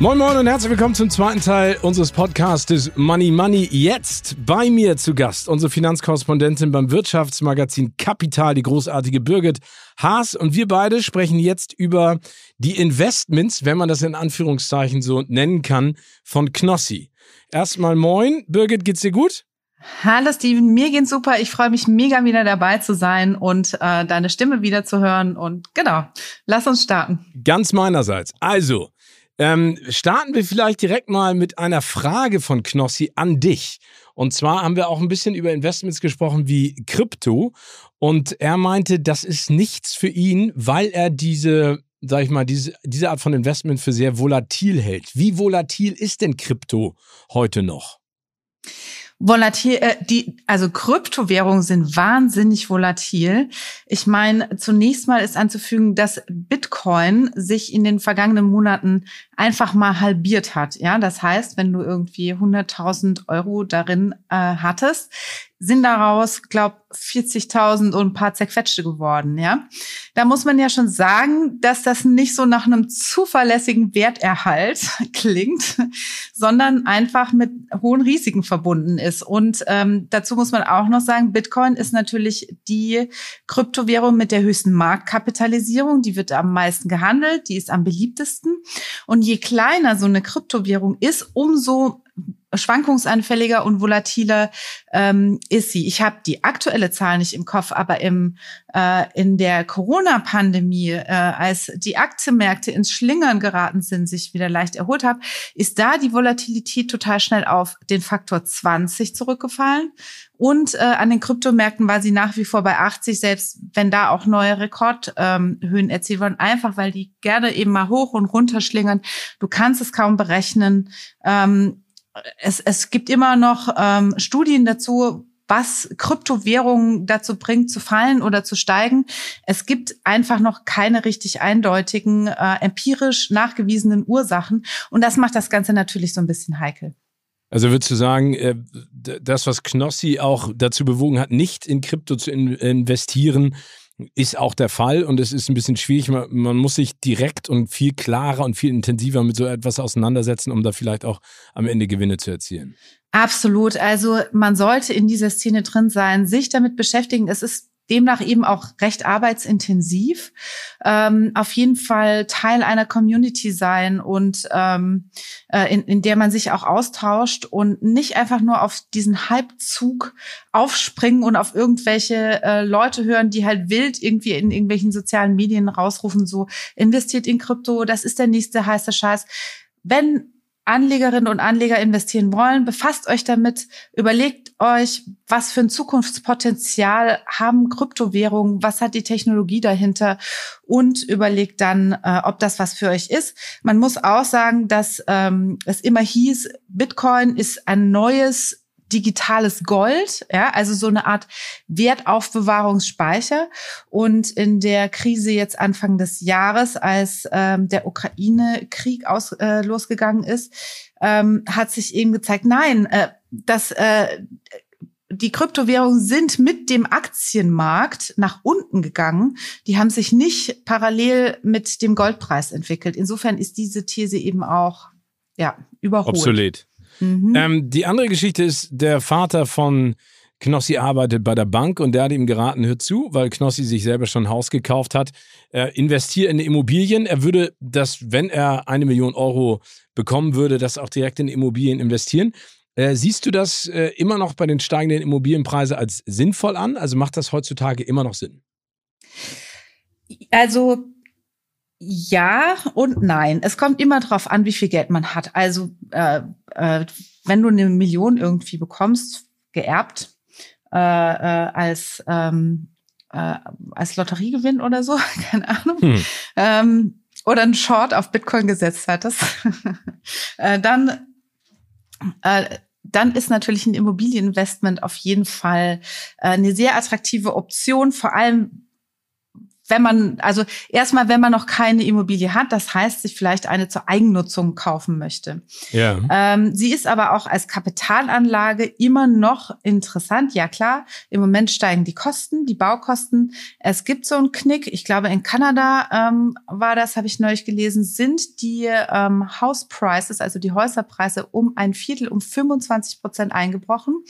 A: Moin Moin und herzlich willkommen zum zweiten Teil unseres Podcastes Money Money. Jetzt bei mir zu Gast unsere Finanzkorrespondentin beim Wirtschaftsmagazin Kapital, die großartige Birgit Haas. Und wir beide sprechen jetzt über die Investments, wenn man das in Anführungszeichen so nennen kann, von Knossi. Erstmal moin. Birgit, geht's dir gut?
C: Hallo Steven, mir geht's super. Ich freue mich mega wieder dabei zu sein und äh, deine Stimme wieder zu hören. Und genau, lass uns starten.
A: Ganz meinerseits. Also, ähm, starten wir vielleicht direkt mal mit einer Frage von Knossi an dich. Und zwar haben wir auch ein bisschen über Investments gesprochen wie Krypto. Und er meinte, das ist nichts für ihn, weil er diese, sag ich mal, diese, diese Art von Investment für sehr volatil hält. Wie volatil ist denn Krypto heute noch?
C: Volatil, äh, die, also Kryptowährungen sind wahnsinnig volatil. Ich meine, zunächst mal ist anzufügen, dass Bitcoin sich in den vergangenen Monaten einfach mal halbiert hat. Ja, das heißt, wenn du irgendwie 100.000 Euro darin äh, hattest, sind daraus, glaub, 40.000 und ein paar zerquetschte geworden, ja. Da muss man ja schon sagen, dass das nicht so nach einem zuverlässigen Werterhalt (laughs) klingt, sondern einfach mit hohen Risiken verbunden ist. Und ähm, dazu muss man auch noch sagen, Bitcoin ist natürlich die Kryptowährung mit der höchsten Marktkapitalisierung. Die wird am meisten gehandelt, die ist am beliebtesten. Und je kleiner so eine Kryptowährung ist, umso schwankungsanfälliger und volatiler ähm, ist sie. Ich habe die aktuelle Zahl nicht im Kopf, aber im, äh, in der Corona-Pandemie, äh, als die Aktienmärkte ins Schlingern geraten sind, sich wieder leicht erholt haben, ist da die Volatilität total schnell auf den Faktor 20 zurückgefallen. Und äh, an den Kryptomärkten war sie nach wie vor bei 80, selbst wenn da auch neue Rekordhöhen ähm, erzielt wurden, einfach weil die gerne eben mal hoch und runter schlingern. Du kannst es kaum berechnen. Ähm, es, es gibt immer noch ähm, Studien dazu, was Kryptowährungen dazu bringt, zu fallen oder zu steigen. Es gibt einfach noch keine richtig eindeutigen, äh, empirisch nachgewiesenen Ursachen. Und das macht das Ganze natürlich so ein bisschen heikel.
A: Also würdest du sagen, äh, das, was Knossi auch dazu bewogen hat, nicht in Krypto zu investieren, ist auch der Fall und es ist ein bisschen schwierig. Man, man, muss sich direkt und viel klarer und viel intensiver mit so etwas auseinandersetzen, um da vielleicht auch am Ende Gewinne zu erzielen.
C: Absolut. Also man sollte in dieser Szene drin sein, sich damit beschäftigen. Es ist demnach eben auch recht arbeitsintensiv. Ähm, auf jeden Fall Teil einer Community sein und ähm, äh, in, in der man sich auch austauscht und nicht einfach nur auf diesen Halbzug aufspringen und auf irgendwelche äh, Leute hören, die halt wild irgendwie in irgendwelchen sozialen Medien rausrufen, so investiert in Krypto, das ist der nächste heiße Scheiß. Wenn Anlegerinnen und Anleger investieren wollen, befasst euch damit, überlegt euch, was für ein Zukunftspotenzial haben Kryptowährungen, was hat die Technologie dahinter und überlegt dann, äh, ob das was für euch ist. Man muss auch sagen, dass ähm, es immer hieß, Bitcoin ist ein neues digitales Gold, ja, also so eine Art Wertaufbewahrungsspeicher. Und in der Krise jetzt Anfang des Jahres, als ähm, der Ukraine-Krieg aus, äh, losgegangen ist, ähm, hat sich eben gezeigt, nein, äh, dass äh, die Kryptowährungen sind mit dem Aktienmarkt nach unten gegangen. Die haben sich nicht parallel mit dem Goldpreis entwickelt. Insofern ist diese These eben auch ja überholt.
A: Obsolet. Mhm. Ähm, die andere Geschichte ist, der Vater von Knossi arbeitet bei der Bank und der hat ihm geraten, hör zu, weil Knossi sich selber schon ein Haus gekauft hat, äh, investiere in Immobilien. Er würde das, wenn er eine Million Euro bekommen würde, das auch direkt in Immobilien investieren. Äh, siehst du das äh, immer noch bei den steigenden Immobilienpreisen als sinnvoll an? Also macht das heutzutage immer noch Sinn?
C: Also ja und nein. Es kommt immer darauf an, wie viel Geld man hat. Also äh, äh, wenn du eine Million irgendwie bekommst, geerbt, äh, äh, als ähm, äh, als Lotteriegewinn oder so, (laughs) keine Ahnung, hm. ähm, oder einen Short auf Bitcoin gesetzt hattest, (laughs) äh, dann dann ist natürlich ein Immobilieninvestment auf jeden Fall eine sehr attraktive Option, vor allem wenn man, also erstmal, wenn man noch keine Immobilie hat, das heißt, sich vielleicht eine zur Eigennutzung kaufen möchte. Ja. Ähm, sie ist aber auch als Kapitalanlage immer noch interessant. Ja klar, im Moment steigen die Kosten, die Baukosten. Es gibt so einen Knick. Ich glaube, in Kanada ähm, war das, habe ich neulich gelesen, sind die ähm, House Prices, also die Häuserpreise, um ein Viertel, um 25 Prozent eingebrochen.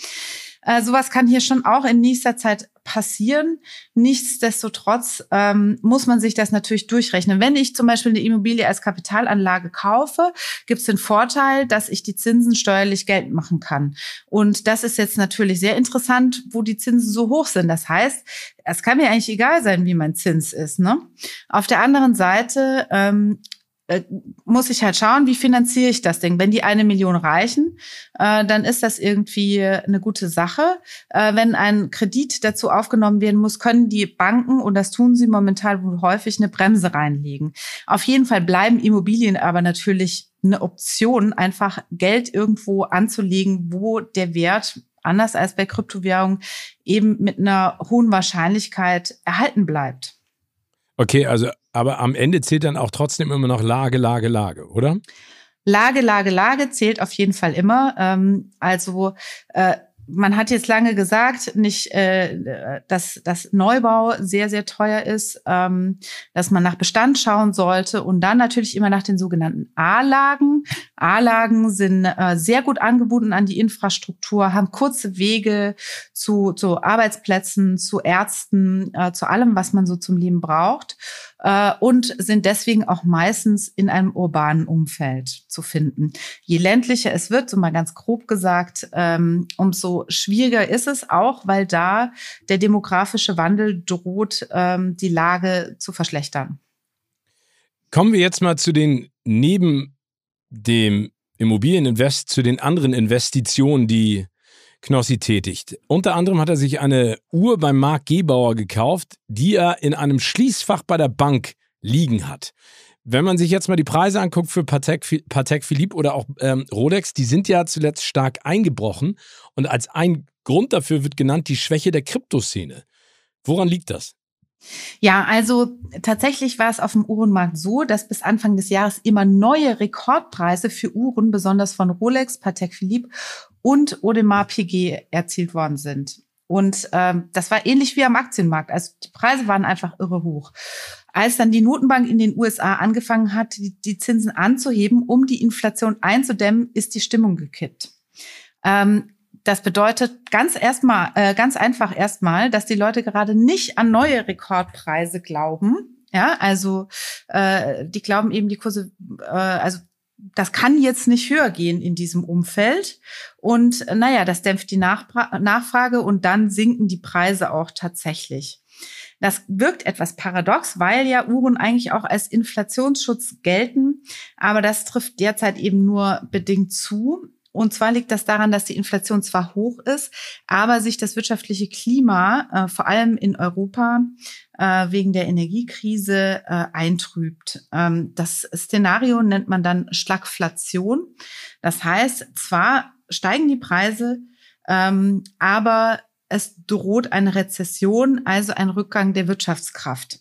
C: Äh, sowas kann hier schon auch in nächster Zeit passieren. Nichtsdestotrotz ähm, muss man sich das natürlich durchrechnen. Wenn ich zum Beispiel eine Immobilie als Kapitalanlage kaufe, gibt es den Vorteil, dass ich die Zinsen steuerlich geltend machen kann. Und das ist jetzt natürlich sehr interessant, wo die Zinsen so hoch sind. Das heißt, es kann mir eigentlich egal sein, wie mein Zins ist. Ne? Auf der anderen Seite ähm, äh, muss ich halt schauen, wie finanziere ich das Ding. Wenn die eine Million reichen, äh, dann ist das irgendwie eine gute Sache. Äh, wenn ein Kredit dazu aufgenommen werden muss, können die Banken, und das tun sie momentan wohl häufig, eine Bremse reinlegen. Auf jeden Fall bleiben Immobilien aber natürlich eine Option, einfach Geld irgendwo anzulegen, wo der Wert anders als bei Kryptowährungen eben mit einer hohen Wahrscheinlichkeit erhalten bleibt.
A: Okay, also aber am Ende zählt dann auch trotzdem immer noch Lage, Lage, Lage, oder?
C: Lage, Lage, Lage zählt auf jeden Fall immer. Ähm, also äh, man hat jetzt lange gesagt, nicht, äh, dass dass Neubau sehr sehr teuer ist, ähm, dass man nach Bestand schauen sollte und dann natürlich immer nach den sogenannten A-Lagen. A-Lagen sind äh, sehr gut angebunden an die Infrastruktur, haben kurze Wege zu zu Arbeitsplätzen, zu Ärzten, äh, zu allem, was man so zum Leben braucht äh, und sind deswegen auch meistens in einem urbanen Umfeld zu finden. Je ländlicher es wird, so mal ganz grob gesagt, ähm, umso schwieriger ist es auch, weil da der demografische Wandel droht, ähm, die Lage zu verschlechtern.
A: Kommen wir jetzt mal zu den neben dem Immobilieninvest zu den anderen Investitionen, die Knossi tätigt. Unter anderem hat er sich eine Uhr beim Marc Gebauer gekauft, die er in einem Schließfach bei der Bank liegen hat. Wenn man sich jetzt mal die Preise anguckt für Patek, Patek Philippe oder auch ähm, Rolex, die sind ja zuletzt stark eingebrochen. Und als ein Grund dafür wird genannt die Schwäche der Kryptoszene. Woran liegt das?
C: Ja, also tatsächlich war es auf dem Uhrenmarkt so, dass bis Anfang des Jahres immer neue Rekordpreise für Uhren, besonders von Rolex, Patek Philippe und Audemars PG erzielt worden sind. Und ähm, das war ähnlich wie am Aktienmarkt. Also die Preise waren einfach irre hoch. Als dann die Notenbank in den USA angefangen hat, die, die Zinsen anzuheben, um die Inflation einzudämmen, ist die Stimmung gekippt. Ähm, das bedeutet ganz erstmal, äh, ganz einfach erstmal, dass die Leute gerade nicht an neue Rekordpreise glauben. Ja, also äh, die glauben eben die Kurse, äh, also das kann jetzt nicht höher gehen in diesem Umfeld. Und naja, das dämpft die Nachbra Nachfrage und dann sinken die Preise auch tatsächlich. Das wirkt etwas paradox, weil ja Uhren eigentlich auch als Inflationsschutz gelten, aber das trifft derzeit eben nur bedingt zu. Und zwar liegt das daran, dass die Inflation zwar hoch ist, aber sich das wirtschaftliche Klima, äh, vor allem in Europa, äh, wegen der Energiekrise äh, eintrübt. Ähm, das Szenario nennt man dann Schlagflation. Das heißt, zwar steigen die Preise, ähm, aber es droht eine Rezession, also ein Rückgang der Wirtschaftskraft.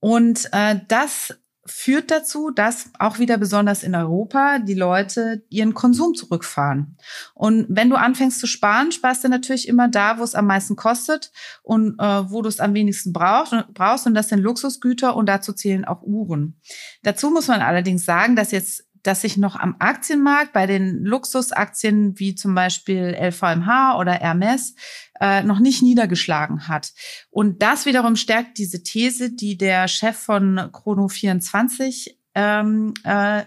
C: Und äh, das führt dazu, dass auch wieder besonders in Europa die Leute ihren Konsum zurückfahren. Und wenn du anfängst zu sparen, sparst du natürlich immer da, wo es am meisten kostet und äh, wo du es am wenigsten brauchst, brauchst. Und das sind Luxusgüter und dazu zählen auch Uhren. Dazu muss man allerdings sagen, dass jetzt dass sich noch am Aktienmarkt bei den Luxusaktien wie zum Beispiel LVMH oder Hermes äh, noch nicht niedergeschlagen hat. Und das wiederum stärkt diese These, die der Chef von Chrono24 ähm, äh,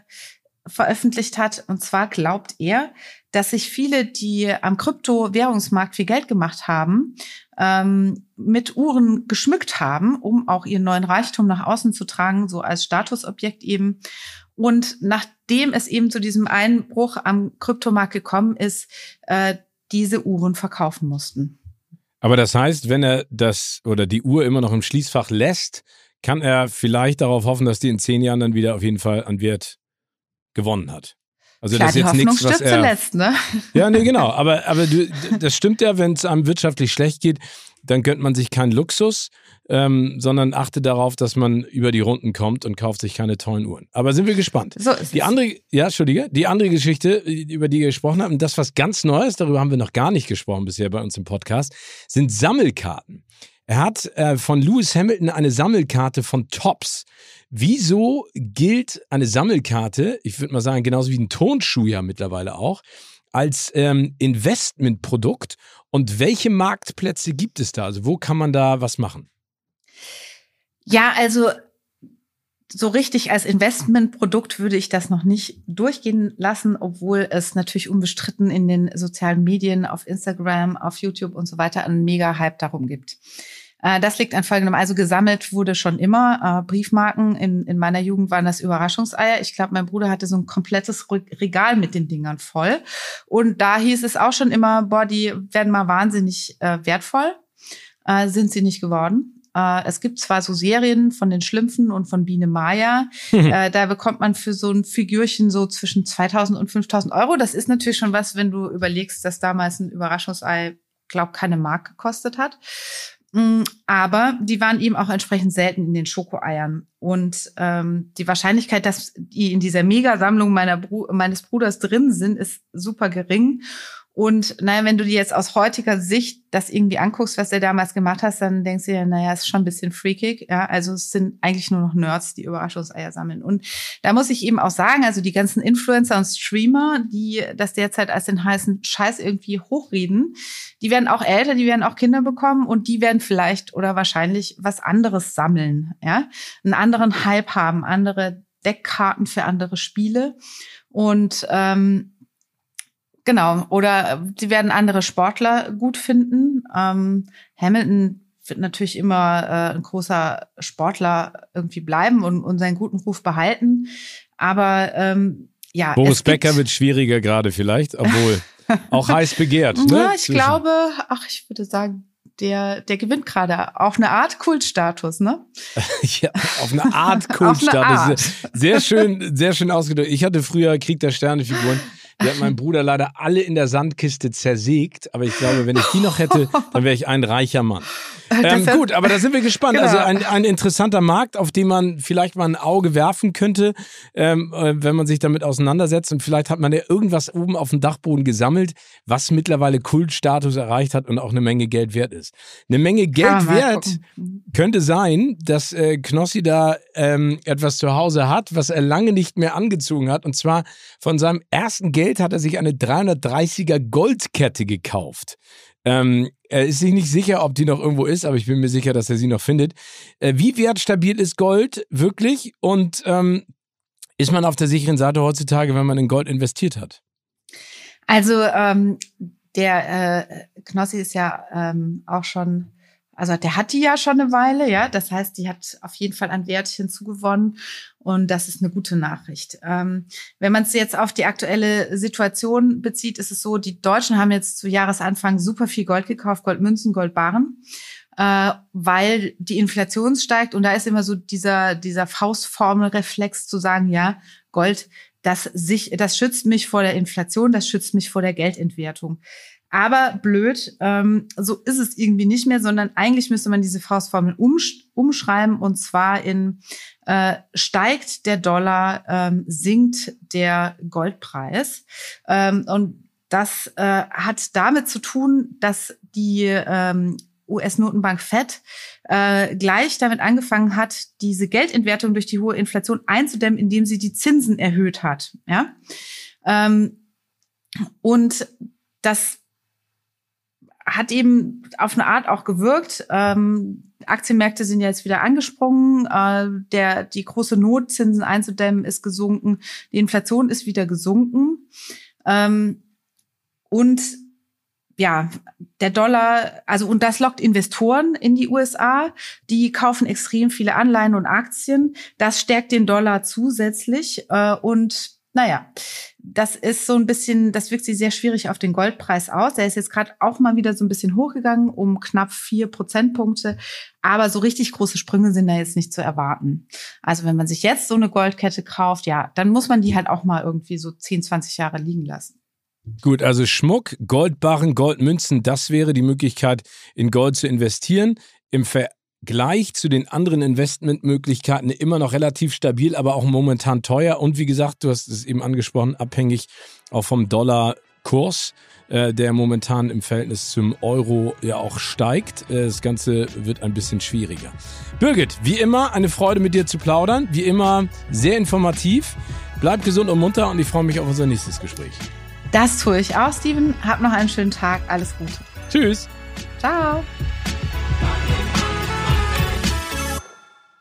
C: veröffentlicht hat. Und zwar glaubt er, dass sich viele, die am Kryptowährungsmarkt viel Geld gemacht haben, ähm, mit Uhren geschmückt haben, um auch ihren neuen Reichtum nach außen zu tragen, so als Statusobjekt eben. Und nachdem es eben zu diesem Einbruch am Kryptomarkt gekommen ist, äh, diese Uhren verkaufen mussten.
A: Aber das heißt, wenn er das oder die Uhr immer noch im Schließfach lässt, kann er vielleicht darauf hoffen, dass die in zehn Jahren dann wieder auf jeden Fall an Wert gewonnen hat.
C: Also Klar, das ist jetzt nichts, was er. Zuletzt, ne?
A: Ja, nee, genau. Aber, aber du, das stimmt ja, wenn es einem wirtschaftlich schlecht geht, dann gönnt man sich keinen Luxus, ähm, sondern achte darauf, dass man über die Runden kommt und kauft sich keine tollen Uhren. Aber sind wir gespannt. So ist die andere, ja, Entschuldige, die andere Geschichte, über die ihr gesprochen habt, und das was ganz Neues, darüber haben wir noch gar nicht gesprochen bisher bei uns im Podcast, sind Sammelkarten. Er hat äh, von Lewis Hamilton eine Sammelkarte von Tops. Wieso gilt eine Sammelkarte, ich würde mal sagen, genauso wie ein Tonschuh ja mittlerweile auch, als ähm, Investmentprodukt und welche Marktplätze gibt es da? Also wo kann man da was machen?
C: Ja, also so richtig als Investmentprodukt würde ich das noch nicht durchgehen lassen, obwohl es natürlich unbestritten in den sozialen Medien, auf Instagram, auf YouTube und so weiter einen Mega-Hype darum gibt. Äh, das liegt an folgendem. Also gesammelt wurde schon immer äh, Briefmarken. In, in meiner Jugend waren das Überraschungseier. Ich glaube, mein Bruder hatte so ein komplettes Regal mit den Dingern voll. Und da hieß es auch schon immer, boah, die werden mal wahnsinnig äh, wertvoll. Sind sie nicht geworden. Äh, es gibt zwar so Serien von den Schlümpfen und von Biene Maya. äh, da bekommt man für so ein Figürchen so zwischen 2000 und 5000 Euro. Das ist natürlich schon was, wenn du überlegst, dass damals ein Überraschungsei, glaub, keine Mark gekostet hat. Mm, aber die waren eben auch entsprechend selten in den Schokoeiern. Und ähm, die Wahrscheinlichkeit, dass die in dieser Megasammlung meiner Bru meines Bruders drin sind, ist super gering. Und naja, wenn du dir jetzt aus heutiger Sicht das irgendwie anguckst, was er damals gemacht hat, dann denkst du dir, naja, ist schon ein bisschen freakig. Ja, also es sind eigentlich nur noch Nerds, die Überraschungseier sammeln. Und da muss ich eben auch sagen, also die ganzen Influencer und Streamer, die das derzeit als den heißen Scheiß irgendwie hochreden, die werden auch älter, die werden auch Kinder bekommen und die werden vielleicht oder wahrscheinlich was anderes sammeln. Ja, einen anderen Hype haben, andere Deckkarten für andere Spiele. Und ähm, Genau. Oder sie werden andere Sportler gut finden. Ähm, Hamilton wird natürlich immer äh, ein großer Sportler irgendwie bleiben und, und seinen guten Ruf behalten. Aber ähm, ja.
A: Boris Becker wird schwieriger gerade vielleicht, obwohl (laughs) auch heiß begehrt. Ne?
C: Ja, ich Zwischen. glaube, ach, ich würde sagen, der, der gewinnt gerade auf eine Art Kultstatus, ne? (laughs)
A: ja, auf eine Art (laughs) Kultstatus. eine Art. Sehr schön, sehr schön ausgedrückt. Ich hatte früher Krieg der Sterne Figuren. Die hat mein Bruder leider alle in der Sandkiste zersägt. Aber ich glaube, wenn ich die noch hätte, dann wäre ich ein reicher Mann. Ähm, gut, aber da sind wir gespannt. Genau. Also ein, ein interessanter Markt, auf den man vielleicht mal ein Auge werfen könnte, ähm, äh, wenn man sich damit auseinandersetzt. Und vielleicht hat man ja irgendwas oben auf dem Dachboden gesammelt, was mittlerweile Kultstatus erreicht hat und auch eine Menge Geld wert ist. Eine Menge Geld wert könnte sein, dass äh, Knossi da ähm, etwas zu Hause hat, was er lange nicht mehr angezogen hat. Und zwar von seinem ersten Geld hat er sich eine 330er Goldkette gekauft. Ähm, er ist sich nicht sicher, ob die noch irgendwo ist, aber ich bin mir sicher, dass er sie noch findet. Äh, wie wertstabil ist Gold wirklich? Und ähm, ist man auf der sicheren Seite heutzutage, wenn man in Gold investiert hat?
C: Also ähm, der äh, Knossi ist ja ähm, auch schon also der hat die ja schon eine Weile, ja. Das heißt, die hat auf jeden Fall an Wert hinzugewonnen und das ist eine gute Nachricht. Ähm, wenn man es jetzt auf die aktuelle Situation bezieht, ist es so, die Deutschen haben jetzt zu Jahresanfang super viel Gold gekauft, Goldmünzen, Goldbarren, äh, weil die Inflation steigt und da ist immer so dieser, dieser Faustformelreflex zu sagen, ja, Gold, das, sich, das schützt mich vor der Inflation, das schützt mich vor der Geldentwertung. Aber blöd, ähm, so ist es irgendwie nicht mehr, sondern eigentlich müsste man diese Faustformel umsch umschreiben und zwar in äh, steigt der Dollar, ähm, sinkt der Goldpreis. Ähm, und das äh, hat damit zu tun, dass die ähm, US-Notenbank Fed äh, gleich damit angefangen hat, diese Geldentwertung durch die hohe Inflation einzudämmen, indem sie die Zinsen erhöht hat. Ja, ähm, und das hat eben auf eine Art auch gewirkt. Ähm, Aktienmärkte sind jetzt wieder angesprungen. Äh, der, die große Not, Zinsen einzudämmen, ist gesunken. Die Inflation ist wieder gesunken. Ähm, und ja, der Dollar, also und das lockt Investoren in die USA, die kaufen extrem viele Anleihen und Aktien. Das stärkt den Dollar zusätzlich äh, und naja, das ist so ein bisschen, das wirkt sich sehr schwierig auf den Goldpreis aus. Der ist jetzt gerade auch mal wieder so ein bisschen hochgegangen, um knapp vier Prozentpunkte. Aber so richtig große Sprünge sind da jetzt nicht zu erwarten. Also wenn man sich jetzt so eine Goldkette kauft, ja, dann muss man die halt auch mal irgendwie so 10, 20 Jahre liegen lassen.
A: Gut, also Schmuck, Goldbarren, Goldmünzen, das wäre die Möglichkeit, in Gold zu investieren. Im Vergleich zu den anderen Investmentmöglichkeiten immer noch relativ stabil, aber auch momentan teuer. Und wie gesagt, du hast es eben angesprochen, abhängig auch vom Dollarkurs, äh, der momentan im Verhältnis zum Euro ja auch steigt. Äh, das Ganze wird ein bisschen schwieriger. Birgit, wie immer eine Freude mit dir zu plaudern. Wie immer sehr informativ. Bleib gesund und munter und ich freue mich auf unser nächstes Gespräch.
C: Das tue ich auch, Steven. Hab noch einen schönen Tag. Alles Gute.
A: Tschüss.
C: Ciao.